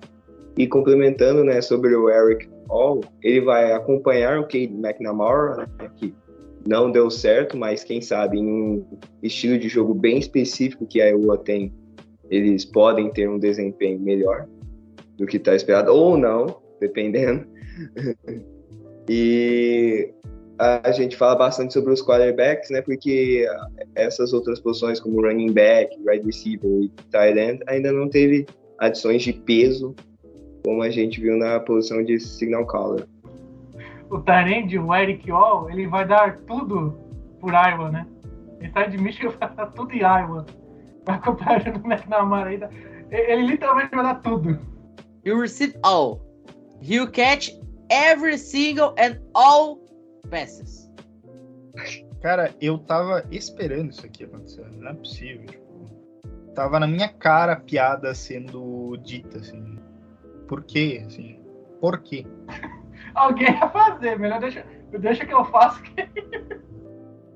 E complementando, né, sobre o Eric Hall, ele vai acompanhar o Cade McNamara, né, que não deu certo, mas quem sabe em um estilo de jogo bem específico que a Iowa tem, eles podem ter um desempenho melhor do que está esperado, ou não, dependendo. e a gente fala bastante sobre os quarterbacks, né? Porque essas outras posições, como running back, wide receiver e tight end, ainda não teve adições de peso, como a gente viu na posição de signal caller. O tight o Eric All, ele vai dar tudo por Iowa, né? Ele sai de Michigan vai dar tudo em Iowa. Vai comprar o McNamara ainda. Ele literalmente vai dar tudo. You receive all. You catch every single and all passes. Cara, eu tava esperando isso aqui acontecer. Não é possível. Tipo, tava na minha cara a piada sendo dita, assim. Por quê? Assim, por quê? Alguém ia fazer, melhor deixa, deixa que eu faço.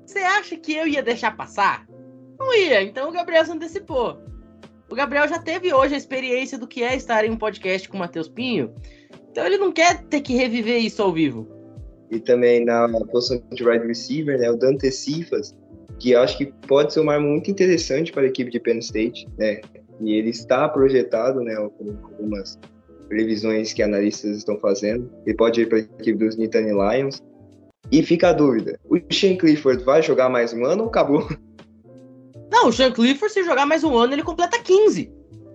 Você acha que eu ia deixar passar? Não ia, então o Gabriel se antecipou. O Gabriel já teve hoje a experiência do que é estar em um podcast com o Matheus Pinho, então ele não quer ter que reviver isso ao vivo. E também na posição de wide receiver, né, o Dante Cifas, que acho que pode ser uma arma muito interessante para a equipe de Penn State, né? E ele está projetado, né, com algumas previsões que analistas estão fazendo. Ele pode ir para a equipe dos Nittany Lions. E fica a dúvida: o Shane Clifford vai jogar mais um ano ou acabou? Não, o Sean Clifford, se jogar mais um ano, ele completa 15.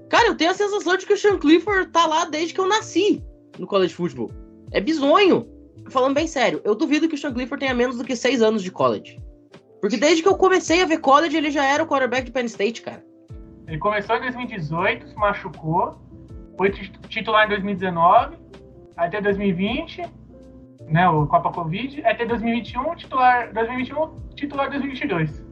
Cara, eu tenho a sensação de que o Sean Clifford tá lá desde que eu nasci no college football. É bizonho. Falando bem sério, eu duvido que o Sean Clifford tenha menos do que 6 anos de college. Porque desde que eu comecei a ver college, ele já era o quarterback de Penn State, cara. Ele começou em 2018, se machucou, foi titular em 2019, até 2020, né, o Copa Covid, até 2021, titular 2021, titular 2022.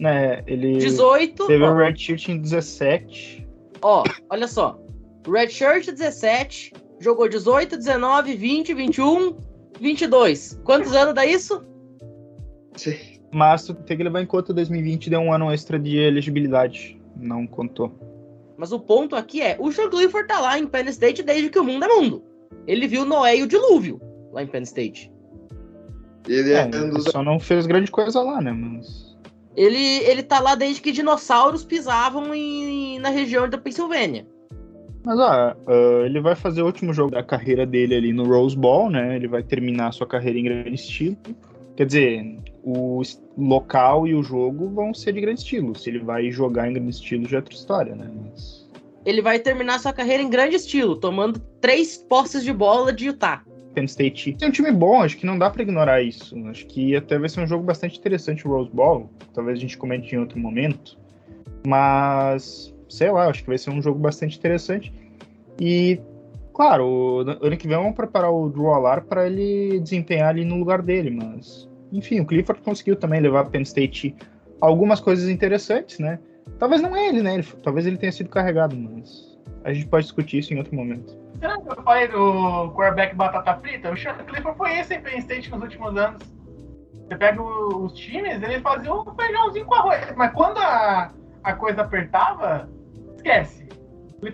É, ele 18. teve ó, o Red Shirt em 17. Ó, olha só. Red Shirt 17, jogou 18, 19, 20, 21, 22. Quantos anos dá isso? Mas tu tem que levar em conta 2020 deu um ano extra de elegibilidade. Não contou. Mas o ponto aqui é, o Sean Clifford tá lá em Penn State desde que o mundo é mundo. Ele viu Noé e o dilúvio lá em Penn State. Ele é, É, um dos só não fez grande coisa lá, né? Mas. Ele, ele tá lá desde que dinossauros pisavam em, na região da Pensilvânia. Mas ó, ah, ele vai fazer o último jogo da carreira dele ali no Rose Bowl, né? Ele vai terminar a sua carreira em grande estilo. Quer dizer, o local e o jogo vão ser de grande estilo. Se ele vai jogar em grande estilo já é outra história, né? Mas... Ele vai terminar sua carreira em grande estilo, tomando três posses de bola de Utah. Penn State tem um time bom, acho que não dá pra ignorar isso. Acho que até vai ser um jogo bastante interessante o Rose Bowl. Talvez a gente comente em outro momento. Mas, sei lá, acho que vai ser um jogo bastante interessante. E, claro, ano que vem vamos preparar o Drew Alar para ele desempenhar ali no lugar dele. Mas, enfim, o Clifford conseguiu também levar a Penn State algumas coisas interessantes, né? Talvez não ele, né? Ele- talvez ele tenha sido carregado, mas a gente pode discutir isso em outro momento. Será que eu falei do quarterback batata frita? O Sean Clifford foi esse em Penn State nos últimos anos. Você pega os times, eles faziam um feijãozinho com arroz. Mas quando a, a coisa apertava, esquece.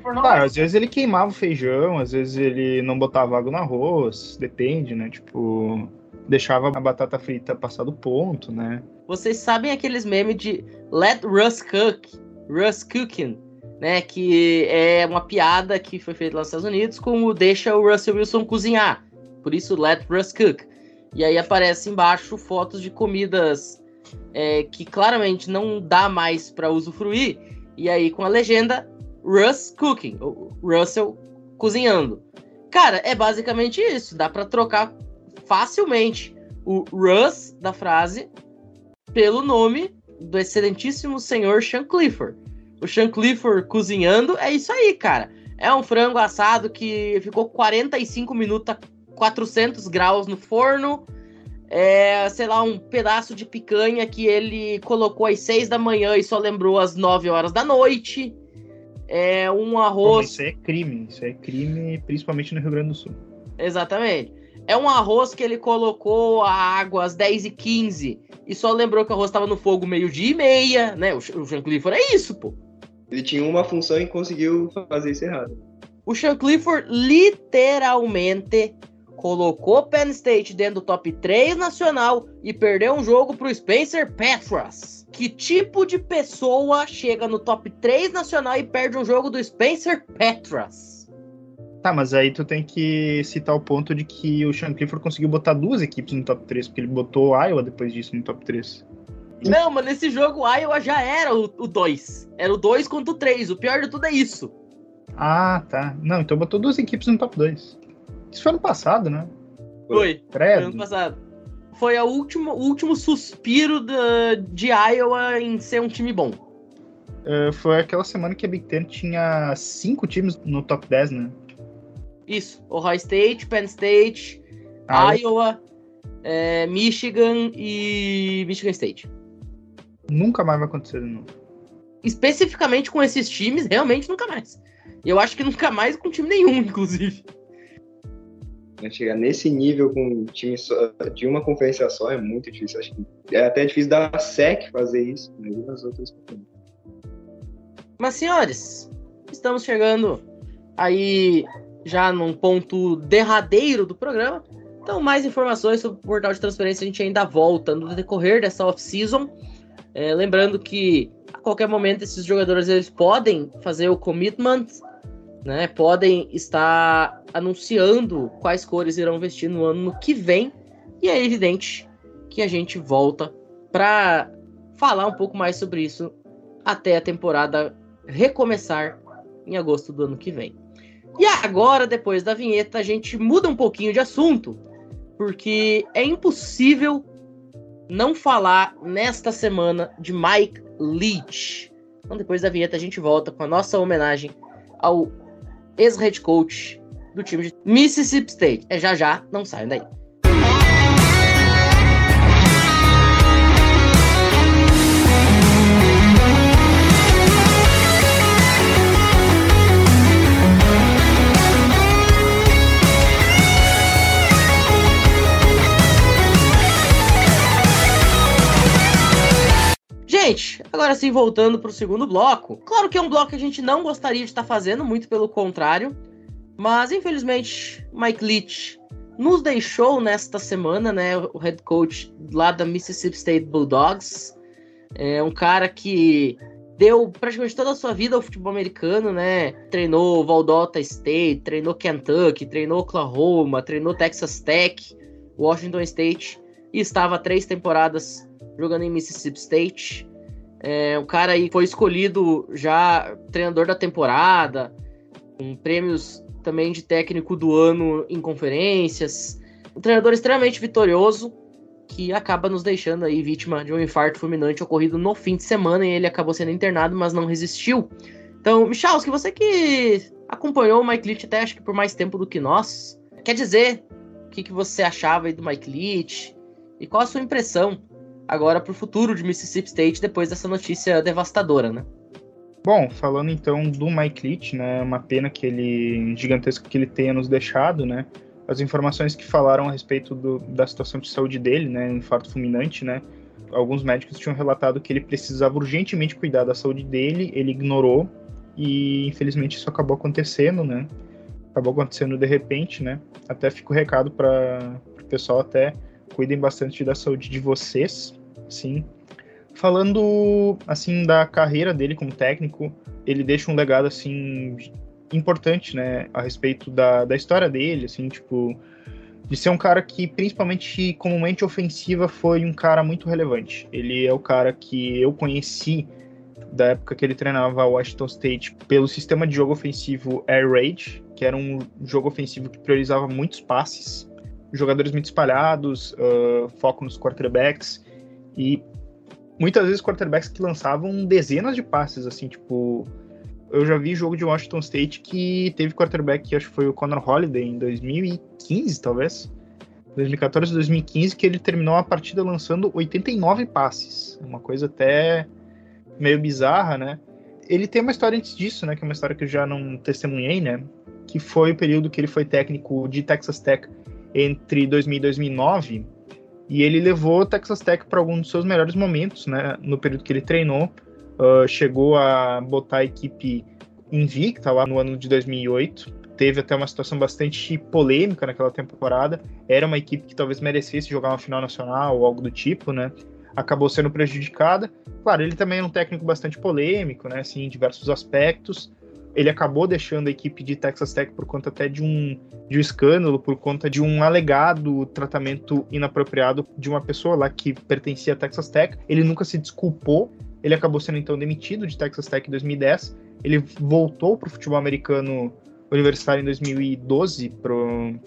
Claro, vai às vezes ele queimava o feijão, às vezes ele não botava água no arroz, depende, né? Tipo, deixava a batata frita passar do ponto, né? Vocês sabem aqueles memes de Let Russ Cook, Russ Cooking, né? Que é uma piada que foi feita lá nos Estados Unidos com o deixa o Russell Wilson cozinhar. Por isso, Let Russ Cook. E aí aparece embaixo fotos de comidas é, que claramente não dá mais para usufruir. E aí com a legenda Russ Cooking, o Russell cozinhando. Cara, é basicamente isso. Dá para trocar facilmente o Russ da frase pelo nome do excelentíssimo senhor Sean Clifford. O Sean Clifford cozinhando é isso aí, cara. É um frango assado que ficou 45 minutos a 400 graus no forno. É, sei lá, um pedaço de picanha que ele colocou às 6 da manhã e só lembrou às 9 horas da noite. É um arroz. isso é crime, isso é crime principalmente no Rio Grande do Sul. Exatamente. É um arroz que ele colocou a água às 10 e 15 e só lembrou que o arroz estava no fogo meio-dia e meia, né? O, o Sean Clifford é isso, pô. Ele tinha uma função e conseguiu fazer isso errado. O Sean Clifford literalmente colocou Penn State dentro do top 3 nacional e perdeu um jogo pro Spencer Petras. Que tipo de pessoa chega no top 3 nacional e perde um jogo do Spencer Petras? Tá, mas aí tu tem que citar o ponto de que o Sean Clifford conseguiu botar duas equipes no top 3, porque ele botou o Iowa depois disso no top 3. Não, mas nesse jogo o Iowa já era o 2. Era o 2 contra o 3. O pior de tudo é isso. Ah, tá. Não, então botou duas equipes no top 2. Isso foi ano passado, né? Foi. Foi ano Credo. passado. Foi a última, o último suspiro da, de Iowa em ser um time bom. É, foi aquela semana que a Big Ten tinha cinco times no top 10, né? Isso. Ohio State, Penn State, Ah, Iowa, é, Michigan e Michigan State. Nunca mais vai acontecer de novo. Especificamente com esses times, realmente nunca mais. E eu acho que nunca mais com time nenhum, inclusive. Né, Chegar nesse nível com um time só, de uma conferência só é muito difícil. Acho que é até difícil da SEC fazer isso, mas nas outras. Mas, senhores, estamos chegando aí já num ponto derradeiro do programa. Então, mais informações sobre o portal de transferência a gente ainda volta no decorrer dessa off-season. É, lembrando que a qualquer momento esses jogadores eles podem fazer o commitment, né? Podem estar anunciando quais cores irão vestir no ano que vem. E é evidente que a gente volta para falar um pouco mais sobre isso até a temporada recomeçar em agosto do ano que vem. E agora, depois da vinheta, a gente muda um pouquinho de assunto, porque é impossível não falar nesta semana de Mike Leach. Então, depois da vinheta, a gente volta com a nossa homenagem ao ex-head coach do time de Mississippi State. É já já, não saiam daí. Gente, agora sim, voltando para o segundo bloco. Claro que é um bloco que a gente não gostaria de estar fazendo, muito pelo contrário. Mas, infelizmente, Mike Leach nos deixou nesta semana, né? O head coach lá da Mississippi State Bulldogs. É um cara que deu praticamente toda a sua vida ao futebol americano, né? Treinou Valdota State, treinou Kentucky, treinou Oklahoma, treinou Texas Tech, Washington State e estava três temporadas jogando em Mississippi State. É, o cara aí foi escolhido já treinador da temporada, com prêmios também de técnico do ano em conferências. Um treinador extremamente vitorioso, que acaba nos deixando aí vítima de um infarto fulminante ocorrido no fim de semana e ele acabou sendo internado, mas não resistiu. Então, Michalski, você que acompanhou o Mike Leach até acho que por mais tempo do que nós, quer dizer o que, que você achava aí do Mike Leach e qual a sua impressão agora para o futuro de Mississippi State depois dessa notícia devastadora, né? Bom, falando então do Mike Leach, né, uma pena que ele gigantesco que ele tenha nos deixado, né? As informações que falaram a respeito do, da situação de saúde dele, né, um infarto fulminante, né? Alguns médicos tinham relatado que ele precisava urgentemente cuidar da saúde dele, ele ignorou e infelizmente isso acabou acontecendo, né? Acabou acontecendo de repente, né? Até fica o recado para o pessoal até cuidem bastante da saúde de vocês, sim. Falando, assim, da carreira dele como técnico, ele deixa um legado, assim, importante, né, a respeito da, da história dele, assim, tipo, de ser um cara que, principalmente comumente ofensiva, foi um cara muito relevante. Ele é o cara que eu conheci da época que ele treinava o Washington State pelo sistema de jogo ofensivo Air Raid, que era um jogo ofensivo que priorizava muitos passes, jogadores muito espalhados, uh, foco nos quarterbacks, e muitas vezes quarterbacks que lançavam dezenas de passes, assim, tipo. Eu já vi jogo de Washington State que teve quarterback acho que foi o Connor Holiday em 2015, talvez. 2014, 2015, que ele terminou a partida lançando 89 passes. Uma coisa até meio bizarra, né? Ele tem uma história antes disso, né? Que é uma história que eu já não testemunhei, né? Que foi o período que ele foi técnico de Texas Tech entre 2000 e 2009 e ele levou o Texas Tech para alguns dos seus melhores momentos, né? No período que ele treinou, uh, chegou a botar a equipe invicta lá no ano de 2008. Teve até uma situação bastante polêmica naquela temporada. Era uma equipe que talvez merecesse jogar uma final nacional ou algo do tipo, né? Acabou sendo prejudicada. Claro, ele também é um técnico bastante polêmico, né? Assim, em diversos aspectos ele acabou deixando a equipe de Texas Tech por conta até de um, de um escândalo, por conta de um alegado tratamento inapropriado de uma pessoa lá que pertencia a Texas Tech. Ele nunca se desculpou, ele acabou sendo então demitido de Texas Tech em 2010. Ele voltou para o futebol americano universitário em 2012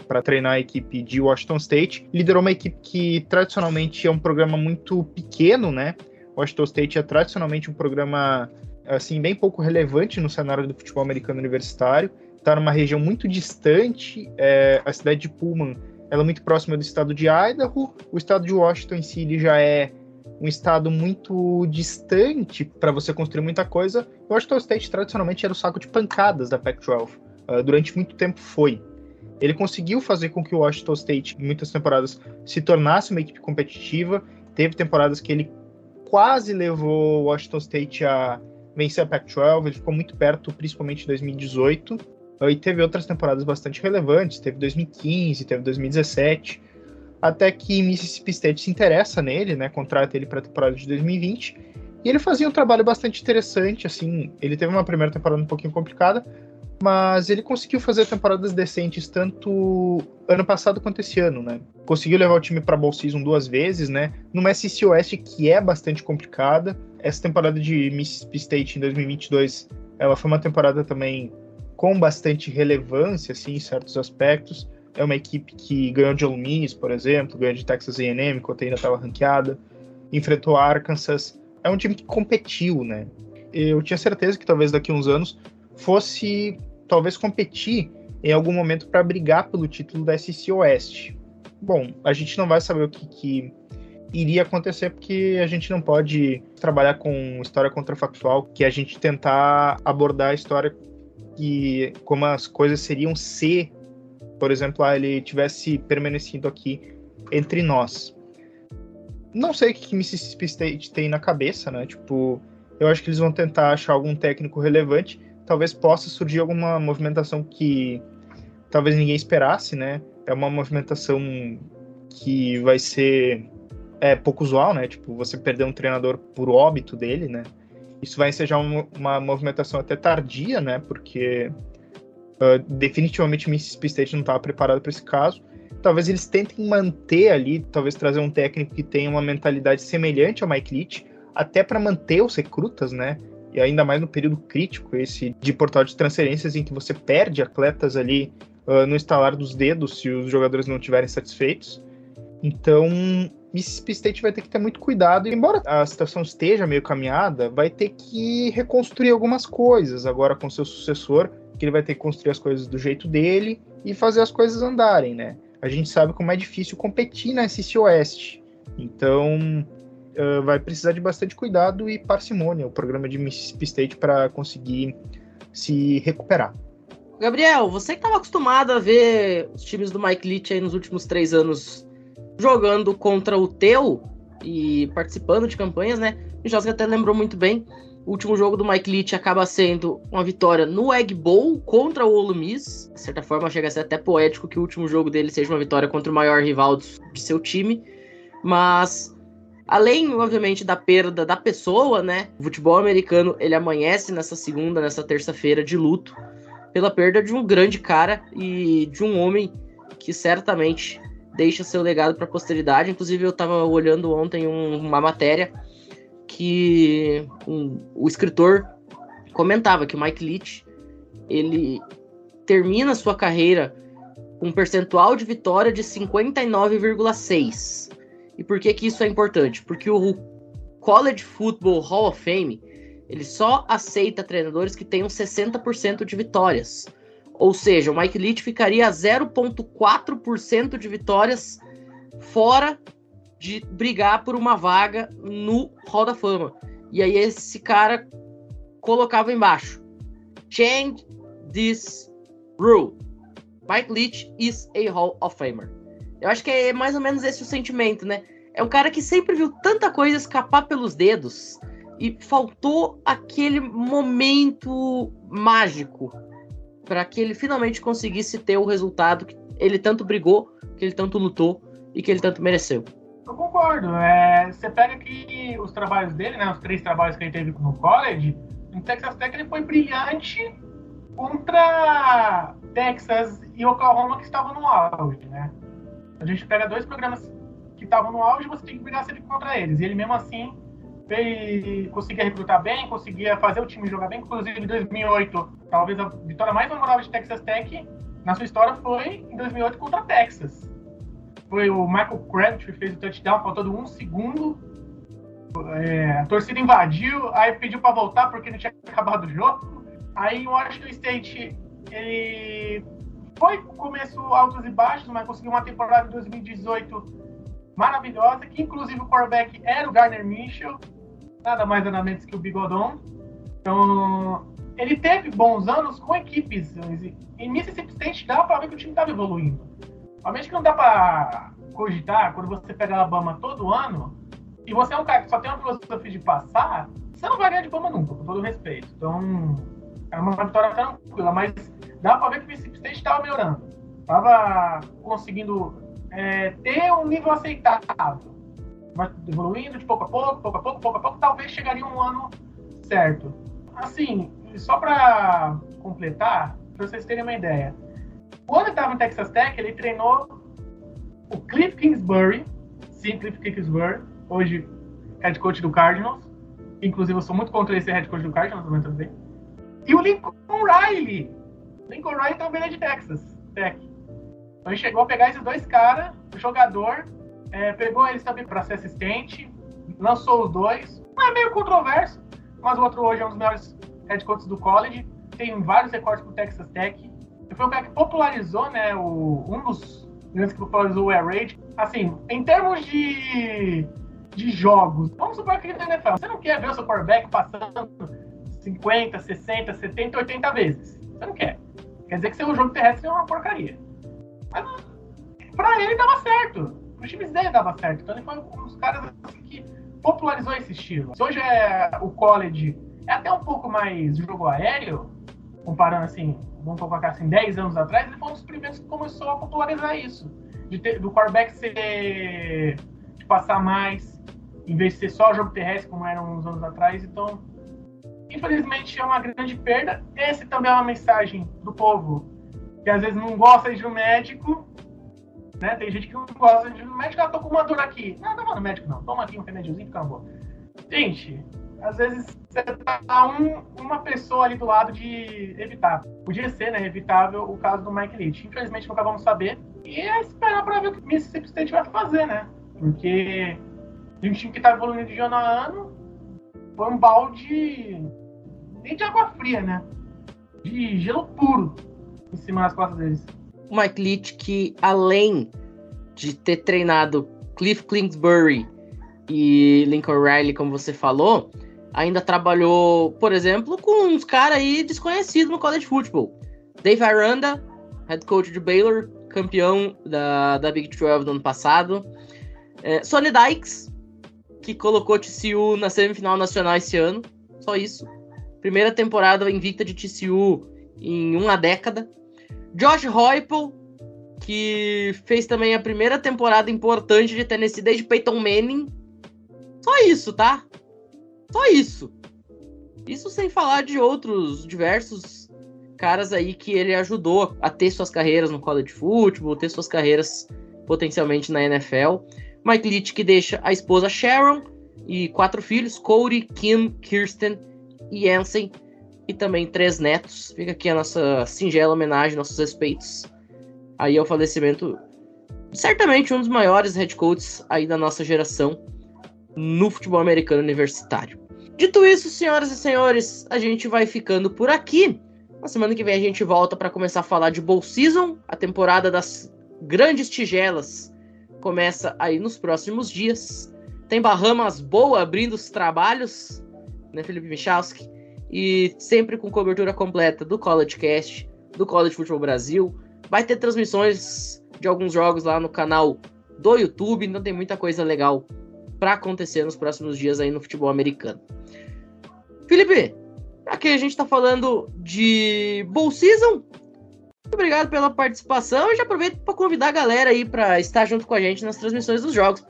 para treinar a equipe de Washington State. Liderou uma equipe que tradicionalmente é um programa muito pequeno, né? Washington State é tradicionalmente um programa assim, bem pouco relevante no cenário do futebol americano universitário. Está numa região muito distante. É, a cidade de Pullman ela é muito próxima do estado de Idaho. O estado de Washington em si ele já é um estado muito distante para você construir muita coisa. O Washington State tradicionalmente era o saco de pancadas da Pac-12. Uh, durante muito tempo foi. Ele conseguiu fazer com que o Washington State, em muitas temporadas, se tornasse uma equipe competitiva. Teve temporadas que ele quase levou o Washington State a vencer a Pac-12, ele ficou muito perto, principalmente em 2018. E teve outras temporadas bastante relevantes, teve 2015, teve 2017. até que Mississippi State se interessa nele, né, contrata ele para a temporada de 2020, e ele fazia um trabalho bastante interessante, assim, ele teve uma primeira temporada um pouquinho complicada, mas ele conseguiu fazer temporadas decentes tanto ano passado quanto esse ano, né? Conseguiu levar o time para Bowl Season duas vezes, né? Numa SEC Oeste que é bastante complicada. Essa temporada de Mississippi State em 2022, ela foi uma temporada também com bastante relevância, assim, em certos aspectos. É uma equipe que ganhou de Ole por exemplo, ganhou de Texas A&M, enquanto ainda estava ranqueada, enfrentou Arkansas. É um time que competiu, né? Eu tinha certeza que talvez daqui a uns anos fosse talvez competir em algum momento para brigar pelo título da SC Oeste. Bom, a gente não vai saber o que, que, iria acontecer porque a gente não pode trabalhar com história contrafactual, que a gente tentar abordar a história que como as coisas seriam se, por exemplo, ah, ele tivesse permanecido aqui entre nós. Não sei o que, que Mississippi State tem na cabeça, né? Tipo, eu acho que eles vão tentar achar algum técnico relevante talvez possa surgir alguma movimentação que talvez ninguém esperasse, né? É uma movimentação que vai ser é, pouco usual, né? Tipo, você perder um treinador por óbito dele, né? Isso vai ensejar uma, uma movimentação até tardia, né? Porque uh, definitivamente o Mississippi State não estava preparado para esse caso. Talvez eles tentem manter ali, talvez trazer um técnico que tenha uma mentalidade semelhante ao Mike Leach, até para manter os recrutas, né? E ainda mais no período crítico esse de portal de transferências em que você perde atletas ali uh, no instalar dos dedos se os jogadores não estiverem satisfeitos. Então, Mississippi State vai ter que ter muito cuidado. Embora a situação esteja meio caminhada, vai ter que reconstruir algumas coisas agora com seu sucessor, que ele vai ter que construir as coisas do jeito dele e fazer as coisas andarem, né? A gente sabe como é difícil competir na SC Oeste. Então, uh, vai precisar de bastante cuidado e parcimônia o programa de Mississippi State para conseguir se recuperar. Gabriel, você que estava acostumado a ver os times do Mike Leach aí nos últimos três anos jogando contra o teu e participando de campanhas, né? O José até lembrou muito bem. O último jogo do Mike Leach acaba sendo uma vitória no Egg Bowl contra o Ole Miss. De certa forma, chega a ser até poético que o último jogo dele seja uma vitória contra o maior rival de seu time. Mas Além, obviamente, da perda da pessoa, né? O futebol americano ele amanhece nessa segunda, nessa terça-feira de luto pela perda de um grande cara e de um homem que certamente deixa seu legado para a posteridade. Inclusive, eu estava olhando ontem um, uma matéria que um, o escritor comentava que o Mike Leach ele termina sua carreira com um percentual de vitória de 59,6 e por que, que isso é importante? Porque o College Football Hall of Fame ele só aceita treinadores que tenham 60% de vitórias. Ou seja, o Mike Leach ficaria a 0,4% de vitórias fora de brigar por uma vaga no Hall da Fama. E aí esse cara colocava embaixo: Change this rule. Mike Leach is a Hall of Famer. Eu acho que é mais ou menos esse o sentimento, né? É um cara que sempre viu tanta coisa escapar pelos dedos e faltou aquele momento mágico para que ele finalmente conseguisse ter o resultado que ele tanto brigou, que ele tanto lutou e que ele tanto mereceu. Eu concordo. É, você pega que os trabalhos dele, né, os três trabalhos que ele teve no college, no Texas Tech ele foi brilhante contra Texas e Oklahoma que estavam no auge, né? A gente pega dois programas que estavam no auge você tem que brigar sempre contra eles. E ele mesmo assim fez, conseguia recrutar bem, conseguia fazer o time jogar bem. Inclusive em 2008, talvez a vitória mais memorável de Texas Tech na sua história foi em 2008 contra Texas. Foi o Michael Crabtree fez o touchdown, faltando um segundo. É, a torcida invadiu, aí pediu para voltar porque não tinha acabado o jogo. Aí o Washington State ele foi começo altos e baixos, mas conseguiu uma temporada em 2018 maravilhosa, que inclusive o quarterback era o Garner Mitchell, nada mais nada menos que o Bigodon. Então, ele teve bons anos com equipes. Em Mississippi State dá para ver que o time estava evoluindo. Obviamente que não dá para cogitar, quando você pega Alabama todo ano, e você é um cara que só tem uma filosofia de passar, você não vai ganhar de Alabama nunca, com todo respeito. Então, é uma vitória tranquila, mas dá para ver que o Mississippi State estava melhorando. Estava conseguindo é, ter um nível aceitável. Vai evoluindo de pouco a pouco, pouco a pouco, pouco a pouco, talvez chegaria um ano certo. Assim, só para completar, para vocês terem uma ideia. Quando ele estava em Texas Tech, ele treinou o Cliff Kingsbury, sim, Cliff Kingsbury, hoje head coach do Cardinals. Inclusive, eu sou muito contra esse head coach do Cardinals, também também. E o Lincoln Riley. Lincoln Riley também é de Texas Tech. Então ele chegou a pegar esses dois caras, o jogador, é, pegou eles também para ser assistente, lançou os dois. É meio controverso, mas o outro hoje é um dos melhores head coaches do college. Tem vários recordes pro Texas Tech. Ele foi um cara que popularizou, né, o, um dos grandes que popularizou o Air Raid. Assim, em termos de, de jogos, vamos supor que na NFL, você não quer ver o seu quarterback passando 50, 60, 70, 80 vezes. Você não quer. Quer dizer que seu jogo terrestre é uma porcaria. Mas pra ele dava certo. Os times dele dava certo. Então ele foi um dos caras assim, que popularizou esse estilo. Se hoje é o college é até um pouco mais jogo aéreo, comparando assim, vamos colocar assim, 10 anos atrás, ele foi um dos primeiros que começou a popularizar isso. Ter, do quarterback ser. de passar mais, em vez de ser só jogo terrestre, como era uns anos atrás. Então, infelizmente, é uma grande perda. Esse também é uma mensagem do povo que às vezes não gosta de no médico. Né? Tem gente que não gosta de no médico. Ah, tô com uma dor aqui. Não, não vou no médico, não. Toma aqui um remediozinho, fica boa. Gente, às vezes você tá um, uma pessoa ali do lado de evitar. Podia ser, né, evitável o caso do Mike Leach. Infelizmente nunca vamos saber. E é esperar para ver o que o Mississippi State vai fazer, né? Porque de um time que tá evoluindo de ano a ano, foi um balde nem de água fria, né? De gelo puro em cima das costas deles. O Mike Leach, que além de ter treinado Cliff Kingsbury e Lincoln Riley, como você falou, ainda trabalhou, por exemplo, com uns caras aí desconhecidos no college football. Dave Aranda, head coach de Baylor, campeão da, da Big 12 do ano passado. É, Sonny Dykes, que colocou TCU na semifinal nacional esse ano. Só isso. Primeira temporada invicta de TCU em uma década. Josh Heupel, que fez também a primeira temporada importante de Tennessee desde Peyton Manning. Só isso, tá? Só isso. Isso sem falar de outros diversos caras aí que ele ajudou a ter suas carreiras no college football, ter suas carreiras potencialmente na NFL. Mike Leach que deixa a esposa Sharon e quatro filhos, Cody, Kim, Kirsten Jensen, e também três netos. Fica aqui a nossa singela homenagem, nossos respeitos aí ao falecimento, certamente um dos maiores head coaches aí da nossa geração no futebol americano universitário. Dito isso, senhoras e senhores, a gente vai ficando por aqui. Na semana que vem a gente volta para começar a falar de Bowl Season, a temporada das grandes tigelas começa aí nos próximos dias. Tem Bahamas boa abrindo os trabalhos, né, Felipe Michalski? E sempre com cobertura completa do College Cast, do College Football Brasil. Vai ter transmissões de alguns jogos lá no canal do YouTube, então tem muita coisa legal para acontecer nos próximos dias aí no futebol americano. Felipe, aqui a gente está falando de Bowl Season. Muito obrigado pela participação e já aproveito para convidar a galera aí para estar junto com a gente nas transmissões dos jogos.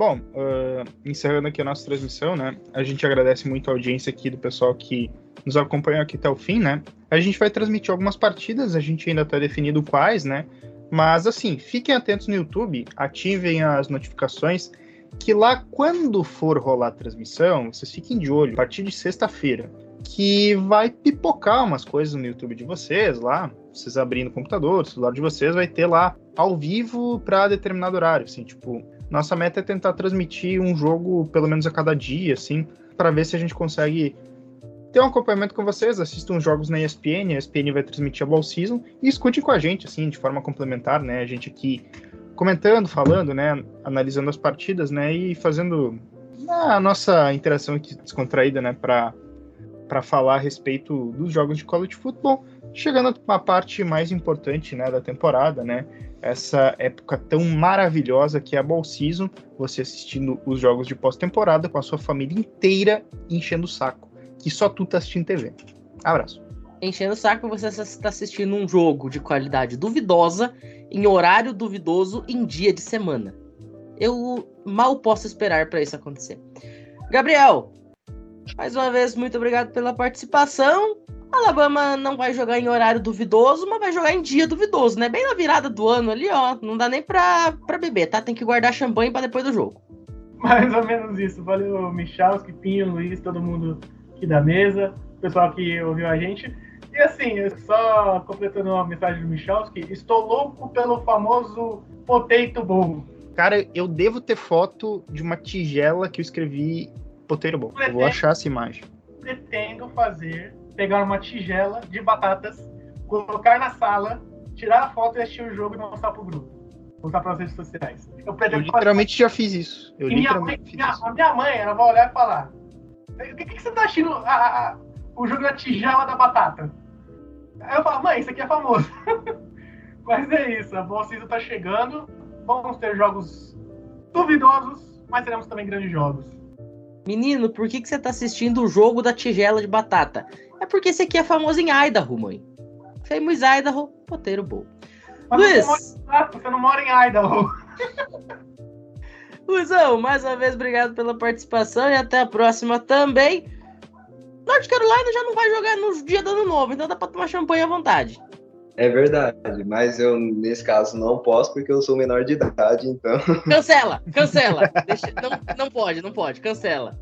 Bom, uh, encerrando aqui a nossa transmissão, né? A gente agradece muito a audiência aqui do pessoal que nos acompanhou aqui até o fim, né? A gente vai transmitir algumas partidas, a gente ainda está definindo quais, né? Mas assim, fiquem atentos no YouTube, ativem as notificações, que lá quando for rolar a transmissão, vocês fiquem de olho, a partir de sexta-feira, que vai pipocar umas coisas no YouTube de vocês lá, vocês abrindo o computador, o celular de vocês vai ter lá ao vivo para determinado horário, assim, tipo, nossa meta é tentar transmitir um jogo pelo menos a cada dia, assim, para ver se a gente consegue ter um acompanhamento com vocês. Assistam os jogos na ESPN, a ESPN vai transmitir a Ball Season e escute com a gente, assim, de forma complementar, né? A gente aqui comentando, falando, né? Analisando as partidas, né? E fazendo a nossa interação aqui descontraída, né? Para para falar a respeito dos jogos de college football, chegando a uma parte mais importante, né, da temporada, né? Essa época tão maravilhosa que é a Ball Season, você assistindo os jogos de pós-temporada com a sua família inteira enchendo o saco, que só tu tá assistindo TV. Abraço. enchendo o saco você está assistindo um jogo de qualidade duvidosa, em horário duvidoso, em dia de semana. Eu mal posso esperar para isso acontecer. Gabriel, mais uma vez, muito obrigado pela participação. Alabama não vai jogar em horário duvidoso, mas vai jogar em dia duvidoso, né? Bem na virada do ano ali, ó. Não dá nem pra, pra beber, tá? Tem que guardar champanhe para depois do jogo. Mais ou menos isso. Valeu, Michalski, Pinho, Luiz, todo mundo aqui da mesa, pessoal que ouviu a gente. E assim, só completando a mensagem do Michalski, estou louco pelo famoso potato bowl. Cara, eu devo ter foto de uma tigela que eu escrevi potato bowl. Eu vou achar essa imagem. Pretendo fazer pegar uma tigela de batatas, colocar na sala, tirar a foto e assistir o jogo e mostrar pro grupo. Mostrar para as redes sociais. Eu, eu literalmente fazer... já fiz isso. Eu e minha mãe, minha, a minha mãe, ela vai olhar e falar: O que, que você tá assistindo a, a, o jogo da tigela da batata? Aí eu falo: Mãe, isso aqui é famoso. mas é isso, a boa season tá chegando. Vamos ter jogos duvidosos, mas teremos também grandes jogos. Menino, por que, que você tá assistindo o jogo da tigela de batata? É porque esse aqui é famoso em Idaho, mãe. Famous Idaho, poteiro bom. Luiz! Você, você não mora em Idaho. Luizão, mais uma vez, obrigado pela participação e até a próxima também. North Carolina já não vai jogar no dia do ano novo, então dá pra tomar champanhe à vontade. É verdade, mas eu, nesse caso, não posso porque eu sou menor de idade, então. Cancela, cancela. Deixa, não, não pode, não pode, cancela.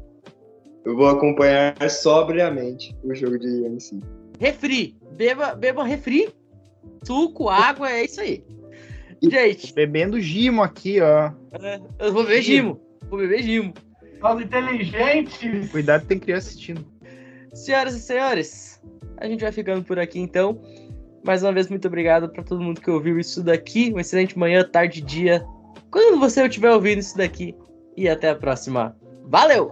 Eu vou acompanhar sobriamente o jogo de MC. Refri. Beba, beba refri, suco, água, é isso aí. Gente. Bebendo gimo aqui, ó. É, eu vou beber gimo. Vou beber gimo. Os inteligentes. Cuidado, tem criança assistindo. Senhoras e senhores, a gente vai ficando por aqui então. Mais uma vez, muito obrigado para todo mundo que ouviu isso daqui. Uma excelente manhã, tarde, dia. Quando você estiver ouvindo isso daqui. E até a próxima. Valeu!